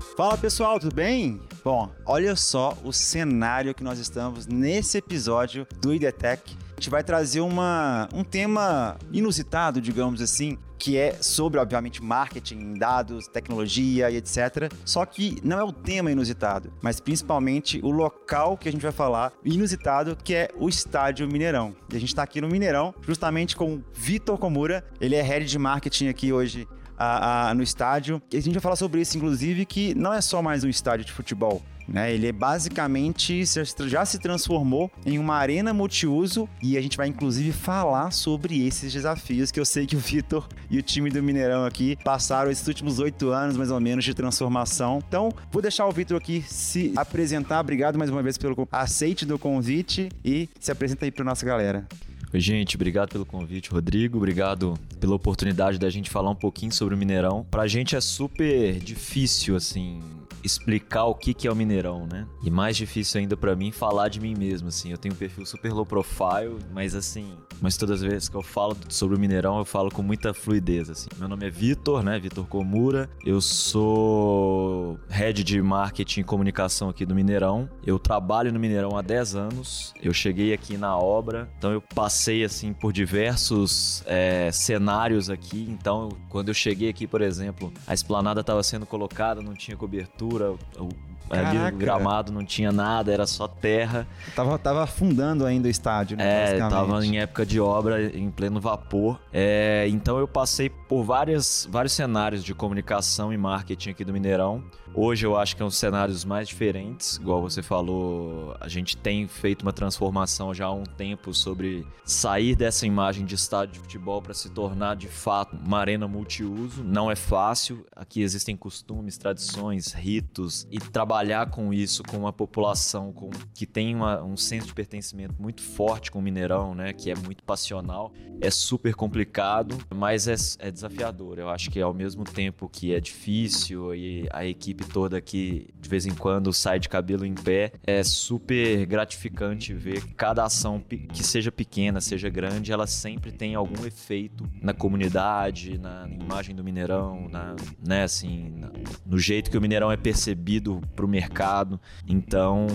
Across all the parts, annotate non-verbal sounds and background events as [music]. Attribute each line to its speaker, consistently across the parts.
Speaker 1: Fala pessoal, tudo bem? Bom, olha só o cenário que nós estamos nesse episódio do IDTech. A gente vai trazer uma, um tema inusitado, digamos assim, que é sobre, obviamente, marketing, dados, tecnologia e etc. Só que não é o tema inusitado, mas principalmente o local que a gente vai falar inusitado, que é o Estádio Mineirão. E a gente está aqui no Mineirão, justamente com o Vitor Komura. Ele é head de marketing aqui hoje a, a, no estádio. E a gente vai falar sobre isso, inclusive, que não é só mais um estádio de futebol. Né? Ele é basicamente já se transformou em uma arena multiuso e a gente vai inclusive falar sobre esses desafios que eu sei que o Vitor e o time do Mineirão aqui passaram esses últimos oito anos mais ou menos de transformação. Então, vou deixar o Vitor aqui se apresentar. Obrigado mais uma vez pelo aceite do convite e se apresenta aí para nossa galera.
Speaker 2: Oi, gente, obrigado pelo convite, Rodrigo. Obrigado pela oportunidade da gente falar um pouquinho sobre o Mineirão. Pra gente é super difícil, assim, explicar o que, que é o Mineirão, né? E mais difícil ainda para mim falar de mim mesmo, assim. Eu tenho um perfil super low profile, mas assim, mas todas as vezes que eu falo sobre o Mineirão, eu falo com muita fluidez, assim. Meu nome é Vitor, né? Vitor Komura. Eu sou head de marketing e comunicação aqui do Mineirão. Eu trabalho no Mineirão há 10 anos. Eu cheguei aqui na obra, então eu passei, assim, por diversos é, cenários aqui. Então, quando eu cheguei aqui, por exemplo, a esplanada estava sendo colocada, não tinha cobertura o, ali o gramado não tinha nada, era só terra.
Speaker 1: Tava, tava afundando ainda o estádio,
Speaker 2: né? É, tava em época de obra, em pleno vapor. É, então eu passei por várias, vários cenários de comunicação e marketing aqui do Mineirão. Hoje eu acho que é um dos cenários mais diferentes, igual você falou, a gente tem feito uma transformação já há um tempo sobre sair dessa imagem de estádio de futebol para se tornar de fato uma arena multiuso. Não é fácil, aqui existem costumes, tradições, ritos e trabalhar com isso com uma população com, que tem uma, um senso de pertencimento muito forte com o Mineirão, né, que é muito passional, é super complicado, mas é, é desafiador. Eu acho que ao mesmo tempo que é difícil e a equipe toda que de vez em quando sai de cabelo em pé. É super gratificante ver cada ação que seja pequena, seja grande, ela sempre tem algum efeito na comunidade, na imagem do Mineirão, na, né, assim, no jeito que o Mineirão é percebido pro mercado. Então,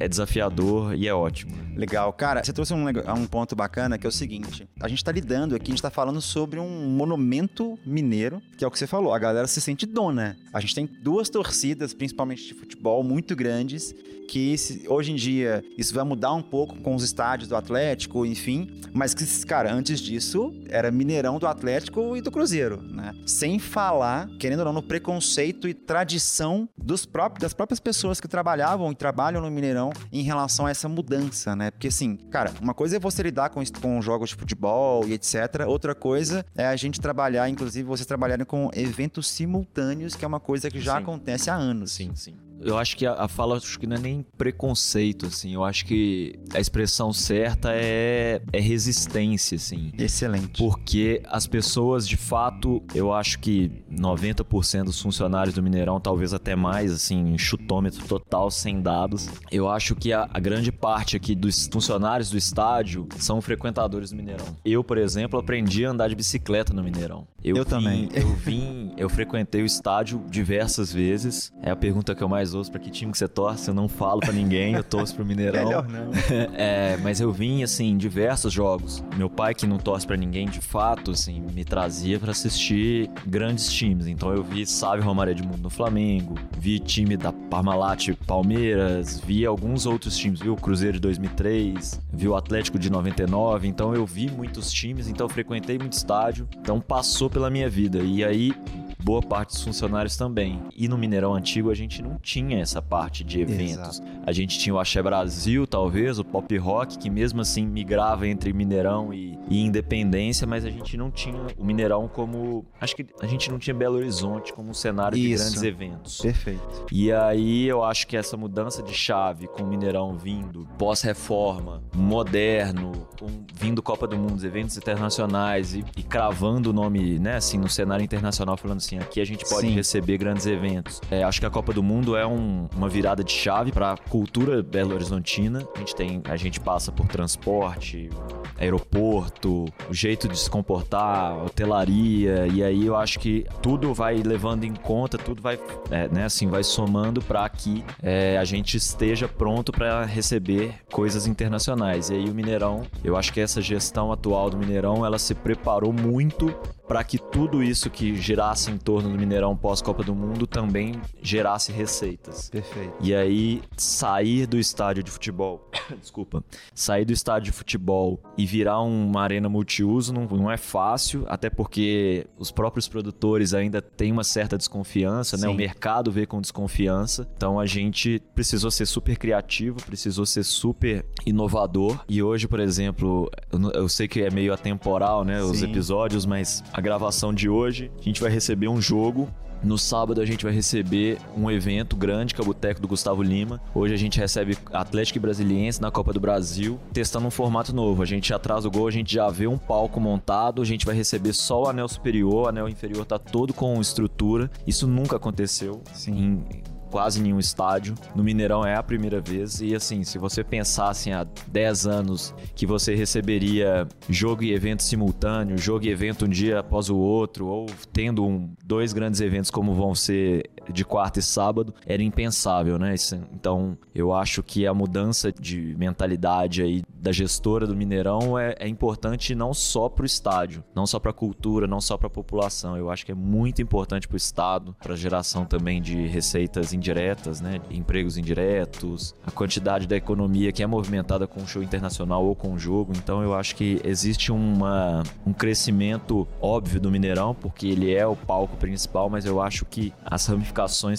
Speaker 2: é desafiador e é ótimo.
Speaker 1: Legal. Cara, você trouxe um, um ponto bacana que é o seguinte: a gente tá lidando aqui, a gente tá falando sobre um monumento mineiro, que é o que você falou, a galera se sente dona. A gente tem duas torcidas, principalmente de futebol, muito grandes, que hoje em dia isso vai mudar um pouco com os estádios do Atlético, enfim, mas que, cara, antes disso era Mineirão do Atlético e do Cruzeiro, né? Sem falar, querendo ou não, no preconceito e tradição dos próprios, das próprias pessoas que trabalhavam e trabalham no Mineirão em relação a essa mudança, né? Porque assim, cara, uma coisa é você lidar com, com jogos de futebol e etc. Outra coisa é a gente trabalhar, inclusive vocês trabalharem com eventos simultâneos, que é uma coisa que já Sim. acontece há anos.
Speaker 2: Sim, sim. Eu acho que a, a fala acho que não é nem preconceito, assim. Eu acho que a expressão certa é, é resistência, assim.
Speaker 1: Excelente.
Speaker 2: Porque as pessoas, de fato, eu acho que 90% dos funcionários do Mineirão, talvez até mais, assim, chutômetro total, sem dados. Eu acho que a, a grande parte aqui dos funcionários do estádio são frequentadores do Mineirão. Eu, por exemplo, aprendi a andar de bicicleta no Mineirão.
Speaker 1: Eu, eu vim, também.
Speaker 2: Eu vim, eu frequentei o estádio diversas vezes. É a pergunta que eu mais ouço para que time que você torce. Eu não falo para ninguém, eu torço pro Mineirão. [laughs]
Speaker 1: Melhor não. [laughs]
Speaker 2: é, mas eu vim assim diversos jogos. Meu pai que não torce para ninguém, de fato, assim, me trazia para assistir grandes times. Então eu vi Sávio Romário Edmundo no Flamengo, vi time da Parmalat Palmeiras, vi alguns outros times, vi o Cruzeiro de 2003, vi o Atlético de 99. Então eu vi muitos times, então eu frequentei muito estádio. Então passou pela minha vida. E aí boa parte dos funcionários também. E no Mineirão Antigo a gente não tinha essa parte de eventos. Exato. A gente tinha o Axé Brasil, talvez, o Pop Rock, que mesmo assim migrava entre Mineirão e, e Independência, mas a gente não tinha o Mineirão como. Acho que a gente não tinha Belo Horizonte como um cenário Isso. de grandes eventos.
Speaker 1: Perfeito.
Speaker 2: E aí eu acho que essa mudança de chave com o Mineirão vindo pós-reforma, moderno, um, vindo Copa do Mundo, eventos internacionais e, e cravando o nome, né, assim, no cenário internacional, falando assim assim, aqui a gente pode Sim. receber grandes eventos. É, acho que a Copa do Mundo é um, uma virada de chave para a cultura belo horizontina. A gente tem, a gente passa por transporte, aeroporto, o jeito de se comportar, hotelaria, e aí eu acho que tudo vai levando em conta, tudo vai, é, né, assim, vai somando para que é, a gente esteja pronto para receber coisas internacionais. E aí o Mineirão, eu acho que essa gestão atual do Mineirão, ela se preparou muito para que tudo isso que girasse em torno do Mineirão pós-Copa do Mundo também gerasse receitas.
Speaker 1: Perfeito.
Speaker 2: E aí sair do estádio de futebol, [coughs] desculpa, sair do estádio de futebol e virar uma arena multiuso não, não é fácil, até porque os próprios produtores ainda têm uma certa desconfiança, né? O mercado vê com desconfiança. Então a gente precisou ser super criativo, precisou ser super inovador. E hoje, por exemplo, eu, sei que é meio atemporal, né? Os Sim. episódios, mas a gravação de hoje, a gente vai receber um jogo no sábado a gente vai receber um evento grande, que é o Boteco do Gustavo Lima. Hoje a gente recebe Atlético e Brasiliense na Copa do Brasil, testando um formato novo. A gente atrás do gol, a gente já vê um palco montado, a gente vai receber só o anel superior, o anel inferior tá todo com estrutura. Isso nunca aconteceu Sim. em quase nenhum estádio. No Mineirão é a primeira vez. E assim, se você pensasse há 10 anos que você receberia jogo e evento simultâneo, jogo e evento um dia após o outro, ou tendo um, dois grandes eventos como vão ser de quarta e sábado, era impensável, né? Então, eu acho que a mudança de mentalidade aí da gestora do Mineirão é, é importante não só para o estádio, não só para a cultura, não só para a população. Eu acho que é muito importante para o Estado, para a geração também de receitas indiretas, né? Empregos indiretos, a quantidade da economia que é movimentada com o show internacional ou com o jogo. Então, eu acho que existe uma, um crescimento óbvio do Mineirão, porque ele é o palco principal, mas eu acho que as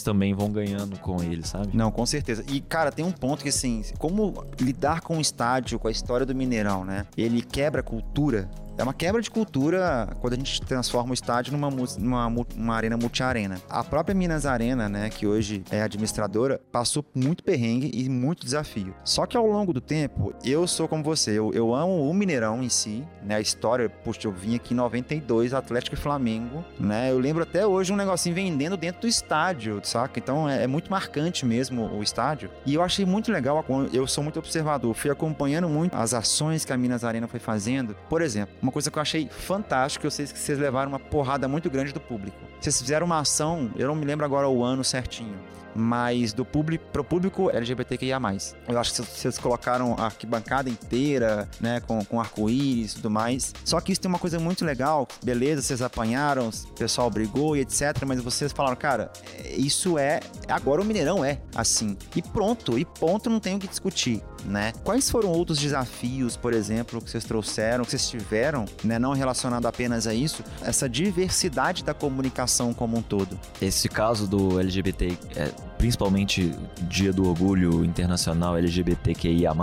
Speaker 2: também vão ganhando com ele, sabe?
Speaker 1: Não, com certeza. E, cara, tem um ponto que, assim, como lidar com o estádio, com a história do Mineirão, né? Ele quebra a cultura é uma quebra de cultura quando a gente transforma o estádio numa, numa uma arena multi-arena. A própria Minas Arena, né, que hoje é administradora, passou muito perrengue e muito desafio. Só que ao longo do tempo, eu sou como você, eu, eu amo o Mineirão em si, né, a história, puxa, eu vim aqui em 92, Atlético e Flamengo, né, eu lembro até hoje um negocinho vendendo dentro do estádio, saca? Então é, é muito marcante mesmo o estádio. E eu achei muito legal, eu sou muito observador, fui acompanhando muito as ações que a Minas Arena foi fazendo. Por exemplo, uma coisa que eu achei fantástico, eu sei que vocês levaram uma porrada muito grande do público. Vocês fizeram uma ação, eu não me lembro agora o ano certinho, mas do público pro público LGBTQIA+. Eu acho que vocês colocaram a arquibancada inteira, né, com, com arco-íris e tudo mais. Só que isso tem uma coisa muito legal, beleza, vocês apanharam, o pessoal brigou e etc, mas vocês falaram, cara, isso é, agora o Mineirão é assim. E pronto, e ponto, não tem o que discutir né? Quais foram outros desafios, por exemplo, que vocês trouxeram, que vocês tiveram, né, não relacionado apenas a isso, essa diversidade da comunicação como um todo?
Speaker 2: Esse caso do LGBT, é, principalmente Dia do Orgulho Internacional LGBTQIA+,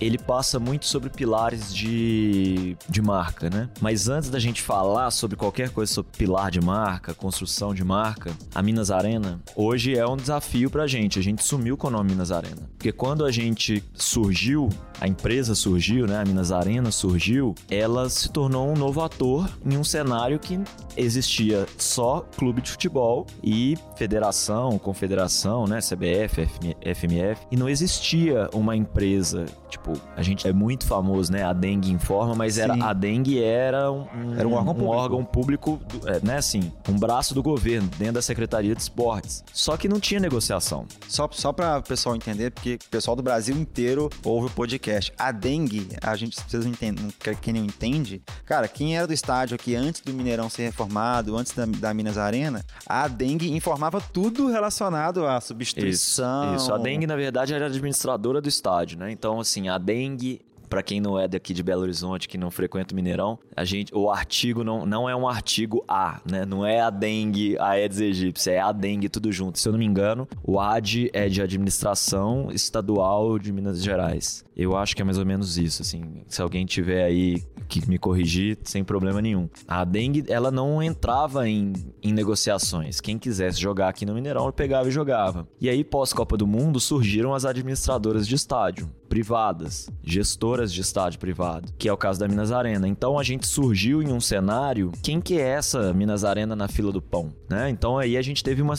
Speaker 2: ele passa muito sobre pilares de, de marca, né? Mas antes da gente falar sobre qualquer coisa sobre pilar de marca, construção de marca, a Minas Arena hoje é um desafio pra gente. A gente sumiu com o nome Minas Arena. Porque quando a gente surgiu, a empresa surgiu, né? A Minas Arena surgiu, ela se tornou um novo ator em um cenário que existia só clube de futebol e federação, confederação, né? CBF, FMF, e não existia uma empresa Tipo, a gente é muito famoso, né? A dengue informa, mas era, a dengue era um,
Speaker 1: era um órgão um público,
Speaker 2: órgão público é, né? Assim, um braço do governo dentro da Secretaria de Esportes. Só que não tinha negociação.
Speaker 1: Só, só para o pessoal entender, porque o pessoal do Brasil inteiro ouve o podcast. A dengue, a gente, vocês não entendem, quem não entende, cara, quem era do estádio aqui antes do Mineirão ser reformado, antes da, da Minas Arena, a dengue informava tudo relacionado à substituição.
Speaker 2: Isso, isso. A dengue, na verdade, era administradora do estádio, né? Então, assim, assim, a dengue para quem não é daqui de Belo Horizonte, que não frequenta o Mineirão, a gente, o artigo não, não é um artigo A, né? Não é a dengue Aedes aegypti, é a dengue tudo junto. Se eu não me engano, o AD é de administração estadual de Minas Gerais. Eu acho que é mais ou menos isso, assim. Se alguém tiver aí que me corrigir, sem problema nenhum. A dengue, ela não entrava em, em negociações. Quem quisesse jogar aqui no Mineirão, pegava e jogava. E aí, pós Copa do Mundo, surgiram as administradoras de estádio privadas, gestoras de estádio privado, que é o caso da Minas Arena. Então a gente surgiu em um cenário, quem que é essa Minas Arena na fila do pão, né? Então aí a gente teve uma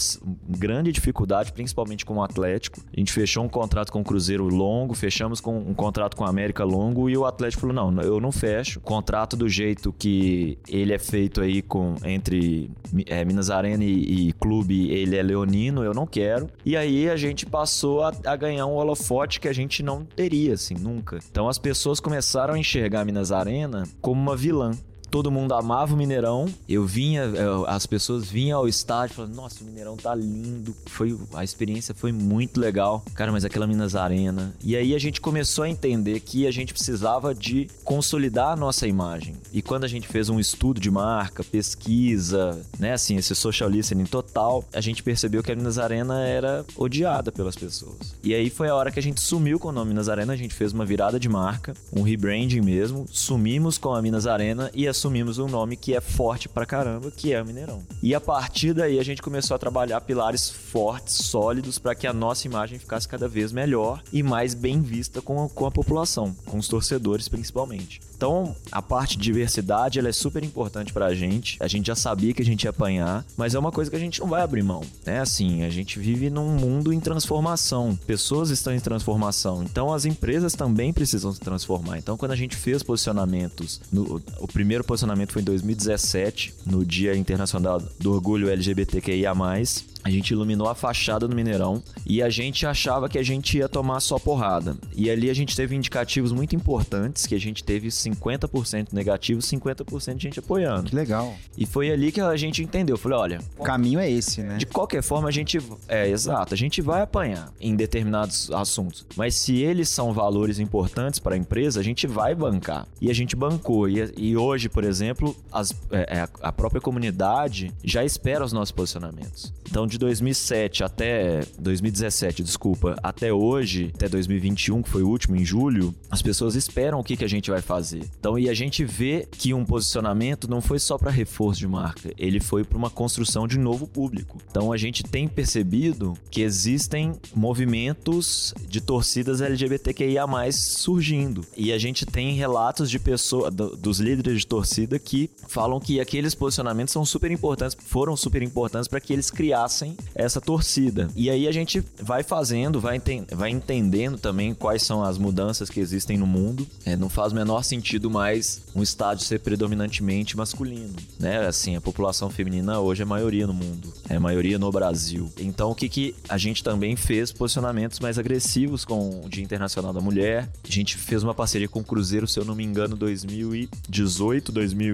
Speaker 2: grande dificuldade, principalmente com o Atlético. A gente fechou um contrato com o Cruzeiro longo, fechamos com um contrato com a América longo e o Atlético falou: "Não, eu não fecho. Contrato do jeito que ele é feito aí com entre é, Minas Arena e, e clube, ele é leonino, eu não quero". E aí a gente passou a, a ganhar um holofote que a gente não teria, assim, nunca. Então as pessoas começaram a enxergar Minas Arena como uma vilã todo mundo amava o Mineirão. Eu vinha, as pessoas vinham ao estádio falando: Nossa, o Mineirão tá lindo. Foi, a experiência foi muito legal. Cara, mas aquela Minas Arena. E aí a gente começou a entender que a gente precisava de consolidar a nossa imagem. E quando a gente fez um estudo de marca, pesquisa, né, assim, esse social listening total, a gente percebeu que a Minas Arena era odiada pelas pessoas. E aí foi a hora que a gente sumiu com o nome Minas Arena, a gente fez uma virada de marca, um rebranding mesmo, sumimos com a Minas Arena e a assumimos um nome que é forte pra caramba, que é o Mineirão. E a partir daí a gente começou a trabalhar pilares fortes, sólidos, para que a nossa imagem ficasse cada vez melhor e mais bem vista com a, com a população, com os torcedores principalmente. Então, a parte de diversidade ela é super importante pra gente. A gente já sabia que a gente ia apanhar, mas é uma coisa que a gente não vai abrir mão. né? assim, a gente vive num mundo em transformação. Pessoas estão em transformação. Então, as empresas também precisam se transformar. Então, quando a gente fez posicionamentos, no, o primeiro posicionamento foi em 2017, no Dia Internacional do Orgulho LGBTQIA+, a gente iluminou a fachada do Mineirão e a gente achava que a gente ia tomar só porrada. E ali a gente teve indicativos muito importantes, que a gente teve 50% negativo, 50% de gente apoiando.
Speaker 1: Que legal.
Speaker 2: E foi ali que a gente entendeu. Falei, olha...
Speaker 1: O caminho é esse, né?
Speaker 2: De qualquer forma, a gente... É, exato. A gente vai apanhar em determinados assuntos. Mas se eles são valores importantes para a empresa, a gente vai bancar. E a gente bancou. E, e hoje, por exemplo, as, é, é a própria comunidade já espera os nossos posicionamentos. Então, de 2007 até 2017, desculpa, até hoje, até 2021, que foi o último em julho, as pessoas esperam o que, que a gente vai fazer. Então, e a gente vê que um posicionamento não foi só para reforço de marca, ele foi para uma construção de novo público. Então, a gente tem percebido que existem movimentos de torcidas LGBTQIA+ surgindo. E a gente tem relatos de pessoas dos líderes de torcida que falam que aqueles posicionamentos são super importantes, foram super importantes para que eles criassem essa torcida. E aí a gente vai fazendo, vai, enten vai entendendo também quais são as mudanças que existem no mundo. É, não faz o menor sentido mais um estádio ser predominantemente masculino, né? Assim, a população feminina hoje é maioria no mundo, é maioria no Brasil. Então o que, que a gente também fez posicionamentos mais agressivos com o Dia Internacional da Mulher. A gente fez uma parceria com o Cruzeiro, se eu não me engano, 2018, 2000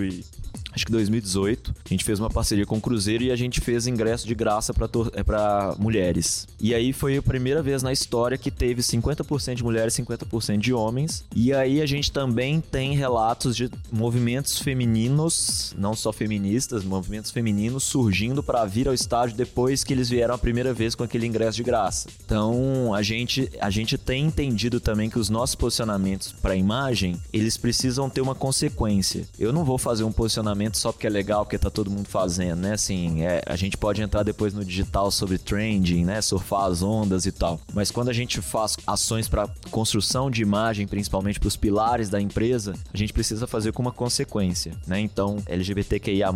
Speaker 2: acho que 2018, a gente fez uma parceria com o Cruzeiro e a gente fez ingresso de graça para é, mulheres. E aí foi a primeira vez na história que teve 50% de mulheres e 50% de homens. E aí a gente também tem relatos de movimentos femininos, não só feministas, movimentos femininos surgindo para vir ao estádio depois que eles vieram a primeira vez com aquele ingresso de graça. Então a gente, a gente tem entendido também que os nossos posicionamentos para imagem, eles precisam ter uma consequência. Eu não vou fazer um posicionamento só porque é legal, porque tá todo mundo fazendo, né? Assim, é, a gente pode entrar depois no digital sobre trending, né? Surfar as ondas e tal. Mas quando a gente faz ações para construção de imagem, principalmente para os pilares da empresa, a gente precisa fazer com uma consequência, né? Então, LGBTQIA+,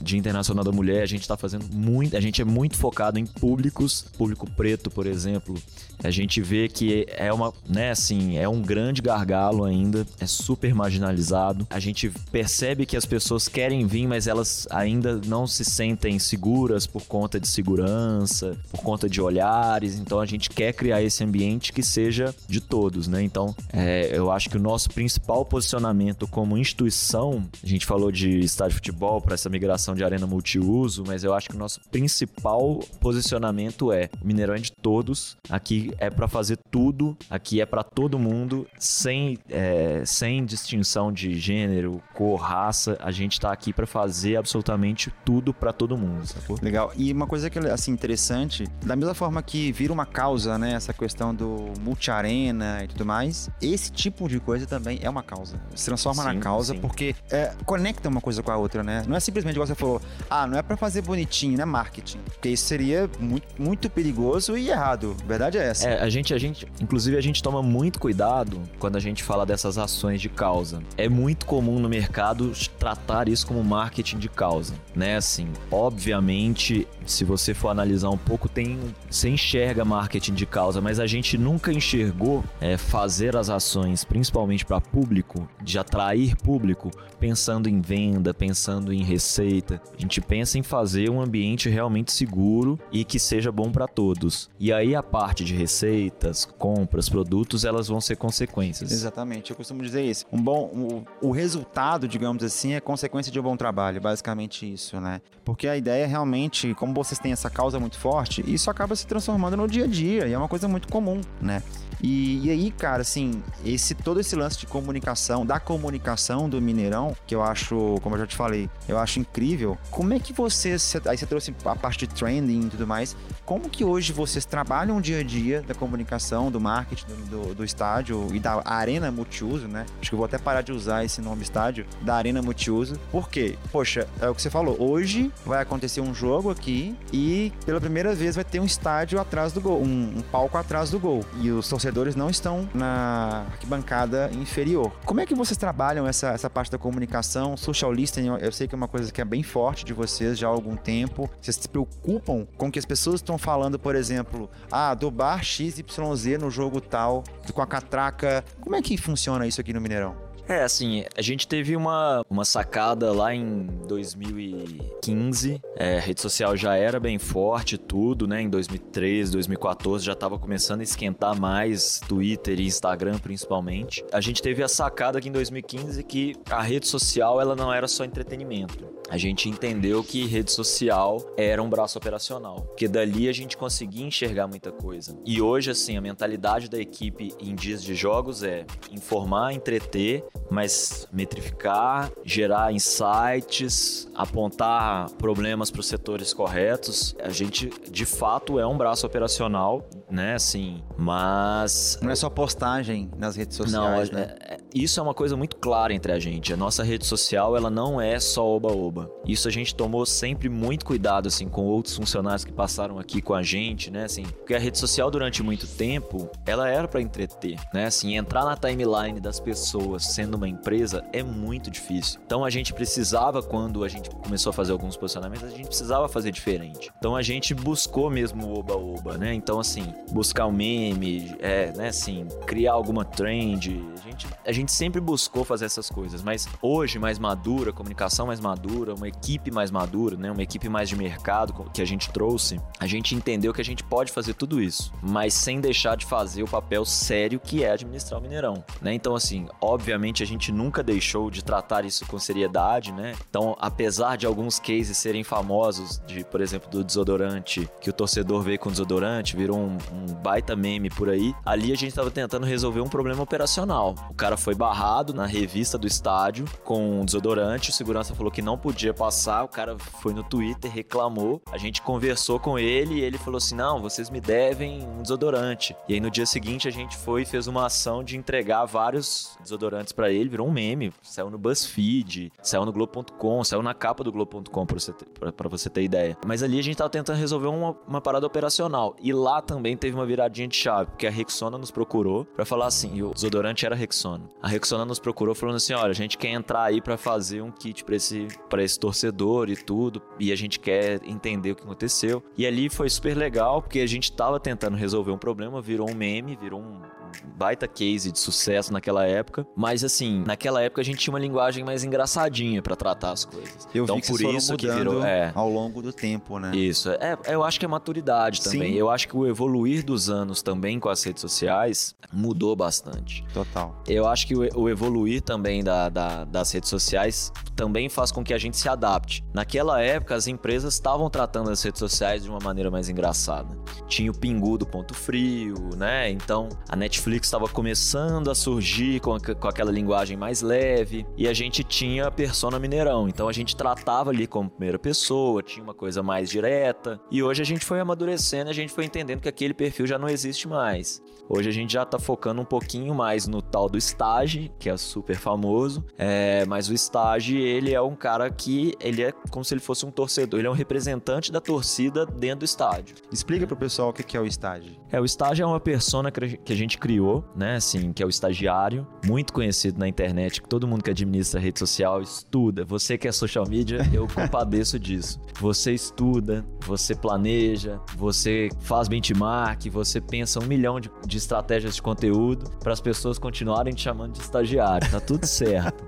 Speaker 2: Dia Internacional da Mulher, a gente tá fazendo muito, a gente é muito focado em públicos, público preto, por exemplo, a gente vê que é uma, né, assim, é um grande gargalo ainda, é super marginalizado. A gente percebe que as pessoas querem vir, mas elas ainda não se sentem seguras por conta de segurança, por conta de olhares. Então a gente quer criar esse ambiente que seja de todos, né? Então é, eu acho que o nosso principal posicionamento como instituição, a gente falou de estádio de futebol para essa migração de arena multiuso, mas eu acho que o nosso principal posicionamento é o Mineirão é de todos. Aqui é para fazer tudo, aqui é para todo mundo, sem, é, sem distinção de gênero, cor, raça. A, gente tá aqui para fazer absolutamente tudo para todo mundo, sacou?
Speaker 1: Legal. E uma coisa que assim interessante, da mesma forma que vira uma causa, né, essa questão do multi-arena e tudo mais, esse tipo de coisa também é uma causa. Se transforma sim, na causa sim. porque é, conecta uma coisa com a outra, né? Não é simplesmente igual você falou, ah, não é para fazer bonitinho, né, marketing. Porque isso seria muito, muito perigoso e errado. A verdade é essa.
Speaker 2: É, a gente, a gente, inclusive a gente toma muito cuidado quando a gente fala dessas ações de causa. É muito comum no mercado tratar isso como marketing de causa, né? Assim, obviamente, se você for analisar um pouco, tem você enxerga marketing de causa, mas a gente nunca enxergou é, fazer as ações, principalmente para público, de atrair público, pensando em venda, pensando em receita. A gente pensa em fazer um ambiente realmente seguro e que seja bom para todos. E aí a parte de receitas, compras, produtos, elas vão ser consequências.
Speaker 1: Exatamente, eu costumo dizer isso. Um bom, o, o resultado, digamos assim, é consequência de um bom trabalho, basicamente isso, né? Porque a ideia é realmente, como vocês têm essa causa muito forte, isso acaba se transformando no dia a dia e é uma coisa muito comum, né? E, e, aí, cara, assim, esse todo esse lance de comunicação, da comunicação do Mineirão, que eu acho, como eu já te falei, eu acho incrível. Como é que vocês, aí você trouxe a parte de trending e tudo mais, como que hoje vocês trabalham dia a dia da comunicação, do marketing do, do, do estádio e da arena multiuso, né? Acho que eu vou até parar de usar esse nome estádio, da arena multiuso. Por quê? Poxa, é o que você falou, hoje vai acontecer um jogo aqui e pela primeira vez vai ter um estádio atrás do gol, um, um palco atrás do gol. E os torcedores não estão na arquibancada inferior. Como é que vocês trabalham essa, essa parte da comunicação? Social listening, eu sei que é uma coisa que é bem forte de vocês já há algum tempo. Vocês se preocupam com que as pessoas estão falando, por exemplo, ah, do bar XYZ no jogo tal, com a catraca. Como é que funciona isso aqui no Mineirão?
Speaker 2: É, assim, a gente teve uma, uma sacada lá em 2015. É, a rede social já era bem forte, tudo, né? Em 2013, 2014 já estava começando a esquentar mais, Twitter e Instagram principalmente. A gente teve a sacada aqui em 2015 que a rede social ela não era só entretenimento. A gente entendeu que rede social era um braço operacional, porque dali a gente conseguia enxergar muita coisa. E hoje, assim, a mentalidade da equipe em dias de jogos é informar, entreter mas metrificar, gerar insights, apontar problemas para os setores corretos. A gente, de fato, é um braço operacional, né? Assim, mas.
Speaker 1: Não é só postagem nas redes sociais, não, né?
Speaker 2: É, é, isso é uma coisa muito clara entre a gente. A nossa rede social, ela não é só oba-oba. Isso a gente tomou sempre muito cuidado, assim, com outros funcionários que passaram aqui com a gente, né? Assim, porque a rede social, durante muito tempo, ela era para entreter, né? Assim, entrar na timeline das pessoas sendo uma empresa é muito difícil. Então a gente precisava, quando a gente começou a fazer alguns posicionamentos, a gente precisava fazer diferente. Então a gente buscou mesmo o oba-oba, né? Então, assim, buscar um meme, é, né, assim, criar alguma trend. A gente, a gente sempre buscou fazer essas coisas, mas hoje, mais madura, comunicação mais madura, uma equipe mais madura, né? Uma equipe mais de mercado que a gente trouxe, a gente entendeu que a gente pode fazer tudo isso, mas sem deixar de fazer o papel sério que é administrar o Mineirão, né? Então, assim, obviamente a gente nunca deixou de tratar isso com seriedade, né? Então, apesar de alguns cases serem famosos, de, por exemplo, do desodorante, que o torcedor veio com desodorante, virou um, um baita meme por aí, ali a gente estava tentando resolver um problema operacional. O cara foi barrado na revista do estádio com um desodorante, o segurança falou que não podia passar, o cara foi no Twitter, reclamou, a gente conversou com ele e ele falou assim: não, vocês me devem um desodorante. E aí no dia seguinte a gente foi e fez uma ação de entregar vários desodorantes para ele virou um meme. Saiu no BuzzFeed, saiu no Globo.com, saiu na capa do Globo.com, pra, você ter, você ter ideia. Mas ali a gente tava tentando resolver uma, uma parada operacional. E lá também teve uma viradinha de chave, porque a Rexona nos procurou para falar assim, e o desodorante era Rexona. A Rexona nos procurou falando assim, olha, a gente quer entrar aí para fazer um kit para esse, pra esse torcedor e tudo, e a gente quer entender o que aconteceu. E ali foi super legal, porque a gente tava tentando resolver um problema, virou um meme, virou um, baita case de sucesso naquela época. Mas assim, naquela época a gente tinha uma linguagem mais engraçadinha para tratar as coisas.
Speaker 1: Eu então, vi que por isso que virou é, ao longo do tempo, né?
Speaker 2: Isso. É, eu acho que é maturidade também. Sim. Eu acho que o evoluir dos anos também com as redes sociais mudou bastante.
Speaker 1: Total.
Speaker 2: Eu acho que o, evoluir também da, da, das redes sociais também faz com que a gente se adapte. Naquela época, as empresas estavam tratando as redes sociais de uma maneira mais engraçada. Tinha o Pingu do Ponto Frio, né? Então, a Netflix Netflix estava começando a surgir com, com aquela linguagem mais leve e a gente tinha a persona Mineirão. Então a gente tratava ali como primeira pessoa, tinha uma coisa mais direta. E hoje a gente foi amadurecendo, a gente foi entendendo que aquele perfil já não existe mais. Hoje a gente já tá focando um pouquinho mais no tal do estágio, que é super famoso. É, mas o estágio, ele é um cara que ele é como se ele fosse um torcedor, ele é um representante da torcida dentro do estádio.
Speaker 1: Explica pro pessoal o que é o estágio.
Speaker 2: É, o estágio é uma persona que a gente criou, né, assim, que é o estagiário, muito conhecido na internet, que todo mundo que administra rede social estuda. Você que é social media, eu compadeço disso. Você estuda, você planeja, você faz benchmark, você pensa um milhão de, de estratégias de conteúdo para as pessoas continuarem te chamando de estagiário. Tá tudo certo.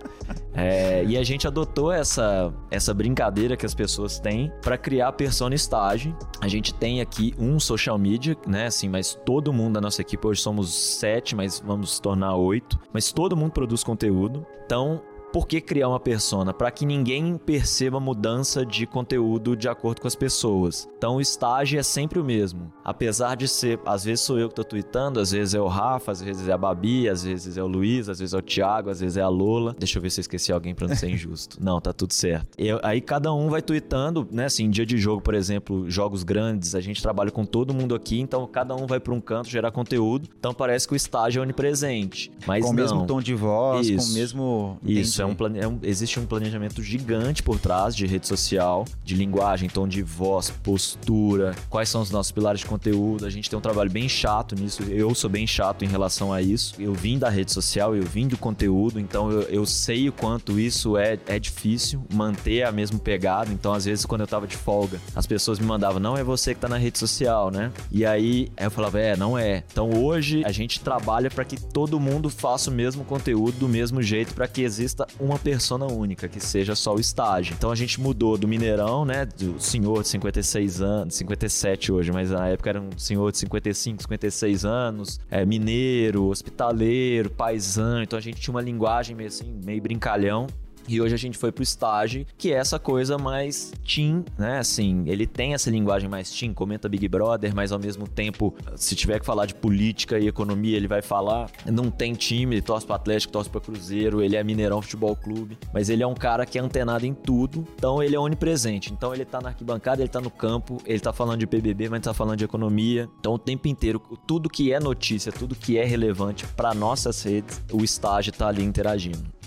Speaker 2: É, e a gente adotou essa, essa brincadeira que as pessoas têm para criar a persona estágio. A gente tem aqui um social media, né? Assim, mas todo mundo da nossa equipe hoje somos sete, mas vamos tornar oito. Mas todo mundo produz conteúdo. Então, por que criar uma persona? Para que ninguém perceba mudança de conteúdo de acordo com as pessoas. Então o estágio é sempre o mesmo. Apesar de ser, às vezes sou eu que tô tweetando, às vezes é o Rafa, às vezes é a Babi, às vezes é o Luiz, às vezes é o Thiago, às vezes é a Lola. Deixa eu ver se eu esqueci alguém para não ser injusto. [laughs] não, tá tudo certo. Eu, aí cada um vai tweetando, né? Assim, dia de jogo, por exemplo, jogos grandes, a gente trabalha com todo mundo aqui, então cada um vai para um canto gerar conteúdo. Então parece que o estágio é onipresente. Mas
Speaker 1: com o mesmo tom de voz,
Speaker 2: Isso.
Speaker 1: com o mesmo.
Speaker 2: Isso, é um, plane... é um, existe um planejamento gigante por trás de rede social, de linguagem, tom de voz, postura, quais são os nossos pilares de conteúdo. A gente tem um trabalho bem chato nisso. Eu sou bem chato em relação a isso. Eu vim da rede social, eu vim do conteúdo, então eu, eu sei o quanto isso é, é difícil manter a mesma pegada. Então, às vezes, quando eu tava de folga, as pessoas me mandavam, não é você que tá na rede social, né? E aí eu falava, é, não é. Então hoje a gente trabalha para que todo mundo faça o mesmo conteúdo do mesmo jeito, para que exista uma persona única, que seja só o estágio. Então a gente mudou do Mineirão, né? Do senhor de 56 anos, 57 hoje, mas na época era um senhor de 55, 56 anos, é, mineiro, hospitaleiro, paisano. Então a gente tinha uma linguagem meio assim, meio brincalhão. E hoje a gente foi pro estágio, que é essa coisa mais teen, né? Assim, ele tem essa linguagem mais teen, comenta Big Brother, mas ao mesmo tempo, se tiver que falar de política e economia, ele vai falar. Não tem time, ele torce pro Atlético, torce pro Cruzeiro, ele é Mineirão Futebol Clube, mas ele é um cara que é antenado em tudo, então ele é onipresente. Então ele tá na arquibancada, ele tá no campo, ele tá falando de PBB, mas tá falando de economia. Então o tempo inteiro, tudo que é notícia, tudo que é relevante para nossas redes, o estágio tá ali interagindo.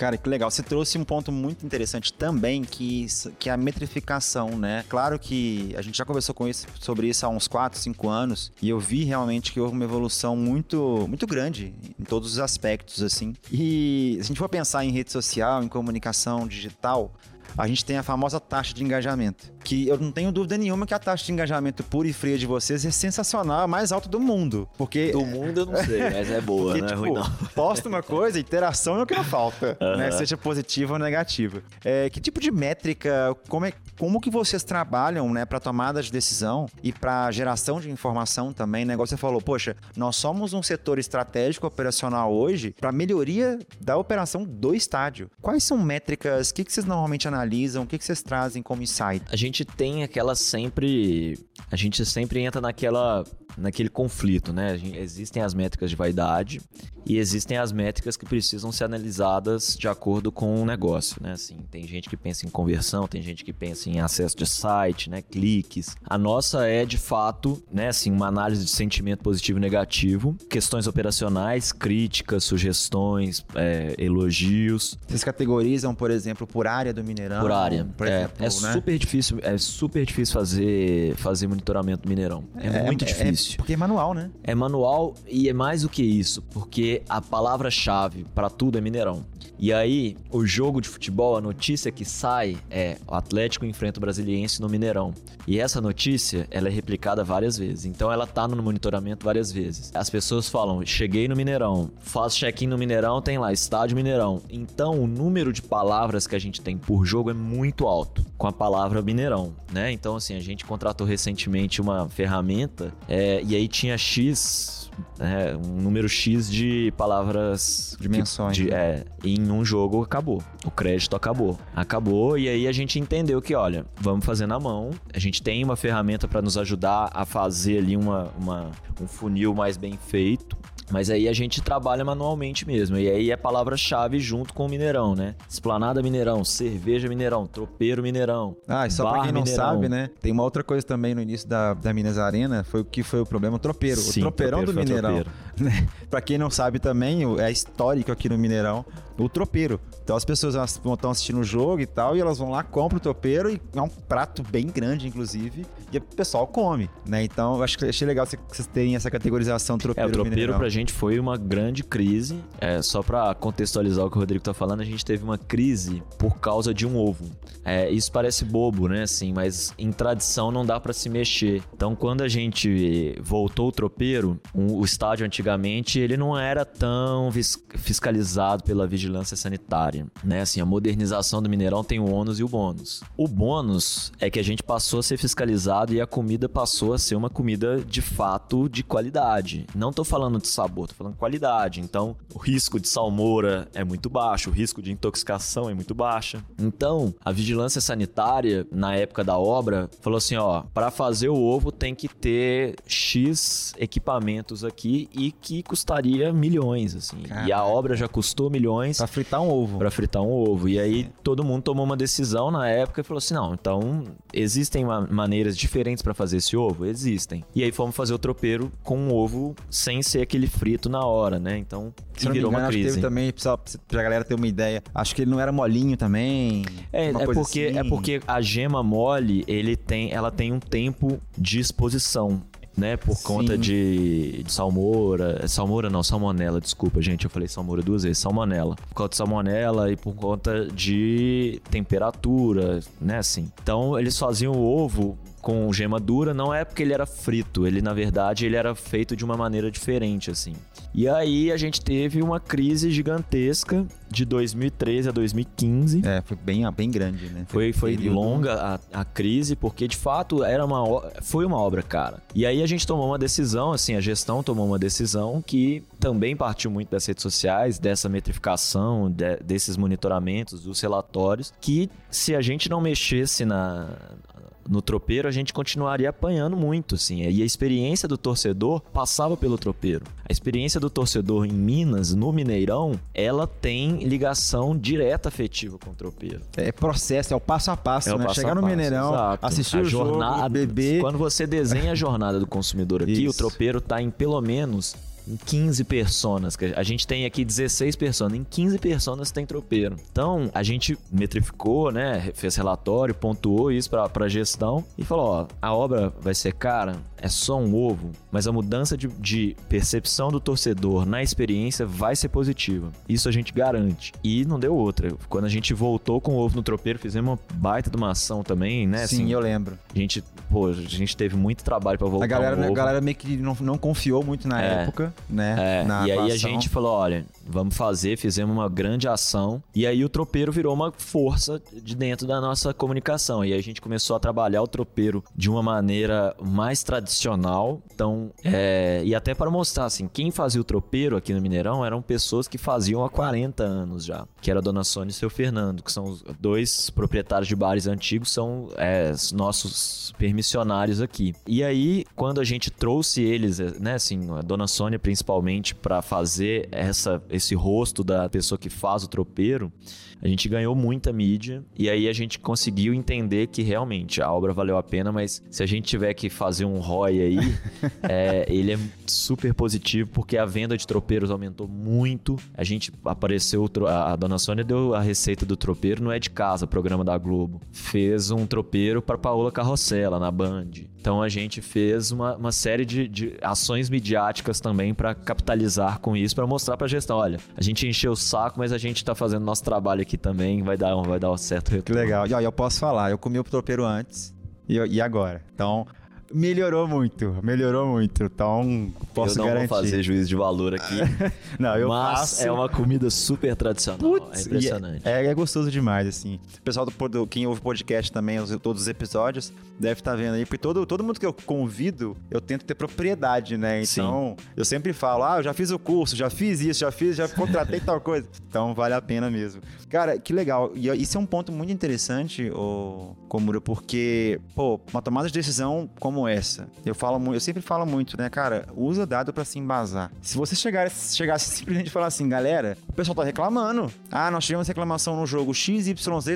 Speaker 1: Cara, que legal. Você trouxe um ponto muito interessante também, que, que é a metrificação, né? Claro que a gente já conversou com isso, sobre isso há uns 4, 5 anos, e eu vi realmente que houve uma evolução muito, muito grande em todos os aspectos, assim. E se a gente for pensar em rede social, em comunicação digital, a gente tem a famosa taxa de engajamento. Que eu não tenho dúvida nenhuma que a taxa de engajamento pura e fria de vocês é sensacional, a mais alta do mundo. Porque.
Speaker 2: Do mundo eu não sei, [laughs] mas é boa, porque, não é tipo, não.
Speaker 1: Posta uma coisa, interação é o que não falta, uhum. né? Seja positiva ou negativa. É, que tipo de métrica, como, é, como que vocês trabalham, né, para tomada de decisão e para geração de informação também? Né? Você falou, poxa, nós somos um setor estratégico operacional hoje para melhoria da operação do estádio. Quais são métricas? O que, que vocês normalmente analisam? O que, que vocês trazem como insight?
Speaker 2: A gente tem aquela sempre. A gente sempre entra naquela naquele conflito, né? Existem as métricas de vaidade e existem as métricas que precisam ser analisadas de acordo com o negócio, né? Assim, tem gente que pensa em conversão, tem gente que pensa em acesso de site, né? Cliques. A nossa é de fato, né? Assim, uma análise de sentimento positivo e negativo, questões operacionais, críticas, sugestões, é, elogios.
Speaker 1: Vocês categorizam, por exemplo, por área do Mineirão?
Speaker 2: Por área.
Speaker 1: Por
Speaker 2: é,
Speaker 1: exemplo,
Speaker 2: é
Speaker 1: né?
Speaker 2: super difícil, é super difícil fazer fazer monitoramento do Mineirão. É, muito difícil.
Speaker 1: porque é manual, né?
Speaker 2: É manual e é mais do que isso, porque a palavra-chave para tudo é Mineirão. E aí, o jogo de futebol, a notícia que sai é o Atlético enfrenta o Brasiliense no Mineirão. E essa notícia, ela é replicada várias vezes. Então ela tá no monitoramento várias vezes. As pessoas falam: "Cheguei no Mineirão, faço check-in no Mineirão, tem lá estádio Mineirão". Então, o número de palavras que a gente tem por jogo é muito alto com a palavra Mineirão, né? Então, assim, a gente contratou recentemente recentemente uma ferramenta é, e aí tinha X, é, um número X de palavras.
Speaker 1: Dimensões.
Speaker 2: De, é, em um jogo acabou. O crédito acabou. Acabou e aí a gente entendeu que, olha, vamos fazer na mão. A gente tem uma ferramenta para nos ajudar a fazer ali uma, uma, um funil mais bem feito. Mas aí a gente trabalha manualmente mesmo. E aí é palavra-chave junto com o Mineirão, né? Esplanada Mineirão, cerveja Mineirão, tropeiro Mineirão.
Speaker 1: Ah, e só pra quem não
Speaker 2: Mineirão.
Speaker 1: sabe, né? Tem uma outra coisa também no início da, da Minas Arena, foi o que foi o problema, o tropeiro.
Speaker 2: Sim,
Speaker 1: o tropeirão do Mineirão. Né? [laughs] pra quem não sabe também, é histórico aqui no Mineirão, o tropeiro. Então as pessoas estão assistindo o jogo e tal, e elas vão lá, compram o tropeiro, e é um prato bem grande, inclusive, e o pessoal come, né? Então eu acho que achei legal vocês- vocês terem essa categorização
Speaker 2: É,
Speaker 1: tropeiro
Speaker 2: o tropeiro
Speaker 1: Mineirão.
Speaker 2: pra gente foi uma grande crise. É, só pra contextualizar o que o Rodrigo tá falando, a gente teve uma crise por causa de um ovo. É, isso parece bobo, né? Assim, mas em tradição não dá pra se mexer. Então, quando a gente voltou o tropeiro, o estádio antigamente ele não era tão fiscalizado pela vigilância sanitária, né? Assim, a modernização do Mineirão tem o ônus e o bônus. O bônus é que a gente passou a ser fiscalizado e a comida passou a ser uma comida de fato de qualidade. Não tô falando de sabor, tô falando qualidade. Então, o risco de salmoura é muito baixo, o risco de intoxicação é muito baixa. Então, a vigilância sanitária na época da obra falou assim, ó, para fazer o ovo tem que ter X equipamentos aqui e que custaria milhões, assim. E a obra já custou milhões
Speaker 1: Pra fritar um ovo.
Speaker 2: Pra fritar um ovo. E aí todo mundo tomou uma decisão na época e falou assim: não, então existem ma- maneiras diferentes pra fazer esse ovo? Existem. E aí fomos fazer o tropeiro com um ovo sem ser aquele frito na hora, né? Então
Speaker 1: Se eu não me
Speaker 2: virou
Speaker 1: engano,
Speaker 2: uma
Speaker 1: acho que
Speaker 2: crise.
Speaker 1: teve também, só pra galera ter uma ideia, acho que ele não era molinho também.
Speaker 2: É, é porque,
Speaker 1: assim.
Speaker 2: é porque a gema mole, ele tem, ela tem um tempo de exposição. Né, por
Speaker 1: Sim.
Speaker 2: conta de, de salmoura, salmoura não, salmonela, desculpa, gente, eu falei salmoura duas vezes, salmonela. Por conta de salmonela e por conta de temperatura, né, assim. Então, eles faziam o ovo com gema dura, não é porque ele era frito, ele na verdade ele era feito de uma maneira diferente, assim. E aí a gente teve uma crise gigantesca de 2013 a 2015.
Speaker 1: É, foi bem, bem grande, né?
Speaker 2: Foi, foi
Speaker 1: período-
Speaker 2: longa a, a crise, porque de fato era uma, foi uma obra cara. E aí a gente tomou uma decisão, assim, a gestão tomou uma decisão que também partiu muito das redes sociais, dessa metrificação, de- desses monitoramentos, dos relatórios, que se a gente não mexesse na, no tropeiro, a gente continuaria apanhando muito, assim. E a experiência do torcedor passava pelo tropeiro. A experiência do torcedor em Minas, no Mineirão, ela tem ligação direta afetiva com o tropeiro.
Speaker 1: É processo, é o passo a passo,
Speaker 2: É
Speaker 1: né?
Speaker 2: passo
Speaker 1: Chegar no
Speaker 2: passo,
Speaker 1: Mineirão,
Speaker 2: exato.
Speaker 1: assistir
Speaker 2: A
Speaker 1: o
Speaker 2: jornada,
Speaker 1: jogo, beber.
Speaker 2: Quando você desenha a jornada do consumidor aqui,
Speaker 1: Isso.
Speaker 2: o tropeiro tá em pelo menos em 15 personas. A gente tem aqui 16 personas. Em 15 personas tem tropeiro. Então, a gente metrificou, né? Fez relatório, pontuou isso pra, pra gestão e falou: ó, a obra vai ser cara, é só um ovo, mas a mudança de, de percepção do torcedor na experiência vai ser positiva. Isso a gente garante. E não deu outra. Quando a gente voltou com o ovo no tropeiro, fizemos uma baita de uma ação também, né?
Speaker 1: Sim,
Speaker 2: assim,
Speaker 1: eu lembro.
Speaker 2: a gente, pô, a gente teve muito trabalho pra voltar
Speaker 1: A galera, a galera meio que não, não confiou muito na
Speaker 2: É.
Speaker 1: época, né?
Speaker 2: É,
Speaker 1: na
Speaker 2: e aí a gente falou, olha, vamos fazer, fizemos uma grande ação. E aí o tropeiro virou uma força de dentro da nossa comunicação. E aí a gente começou a trabalhar o tropeiro de uma maneira mais tradicional. Então, é, e até para mostrar, assim, quem fazia o tropeiro aqui no Mineirão eram pessoas que faziam há 40 anos já. Que era a Dona Sônia e o seu Fernando, que são os dois proprietários de bares antigos, são é, os nossos permissionários aqui. E aí, quando a gente trouxe eles, né, assim, a Dona Sônia principalmente, para fazer essa, esse rosto da pessoa que faz o tropeiro, a gente ganhou muita mídia e aí a gente conseguiu entender que realmente a obra valeu a pena, mas se a gente tiver que fazer um ROI aí, [laughs] é, ele é super positivo porque a venda de tropeiros aumentou muito. A gente apareceu, a dona Sônia deu a receita do tropeiro no É de Casa, programa da Globo. Fez um tropeiro para Paola Carrossela na Band. Então a gente fez uma, uma série de, de ações midiáticas também para capitalizar com isso, para mostrar para a gestão, olha, a gente encheu o saco, mas a gente tá fazendo nosso trabalho aqui também, vai dar, um- vai dar um certo
Speaker 1: Que
Speaker 2: retorno.
Speaker 1: legal. E ó, eu posso falar, eu comi o tropeiro antes e, e agora. Então, melhorou muito, melhorou muito. Então, posso
Speaker 2: eu não
Speaker 1: garantir.
Speaker 2: vou fazer juízo de valor aqui, [laughs]
Speaker 1: Não, eu
Speaker 2: mas
Speaker 1: faço.
Speaker 2: é uma comida super tradicional.
Speaker 1: Putz,
Speaker 2: é impressionante.
Speaker 1: É, é, gostoso demais, assim. O pessoal do, quem ouve podcast também, os, todos os episódios, deve estar tá vendo aí, porque todo, todo mundo que eu convido, eu tento ter propriedade, né? Então, Sim. eu sempre falo, ah, eu já fiz o curso, já fiz isso, já fiz, já contratei tal coisa. [laughs] Então, vale a pena mesmo. Cara, que legal. E isso é um ponto muito interessante, ô Komura, porque, pô, uma tomada de decisão como essa, eu falo eu sempre falo muito, né, cara, usa dado para se embasar. Se você chegar, chegasse simplesmente e falar assim, galera, o pessoal tá reclamando. Ah, nós tivemos reclamação no jogo XYZ,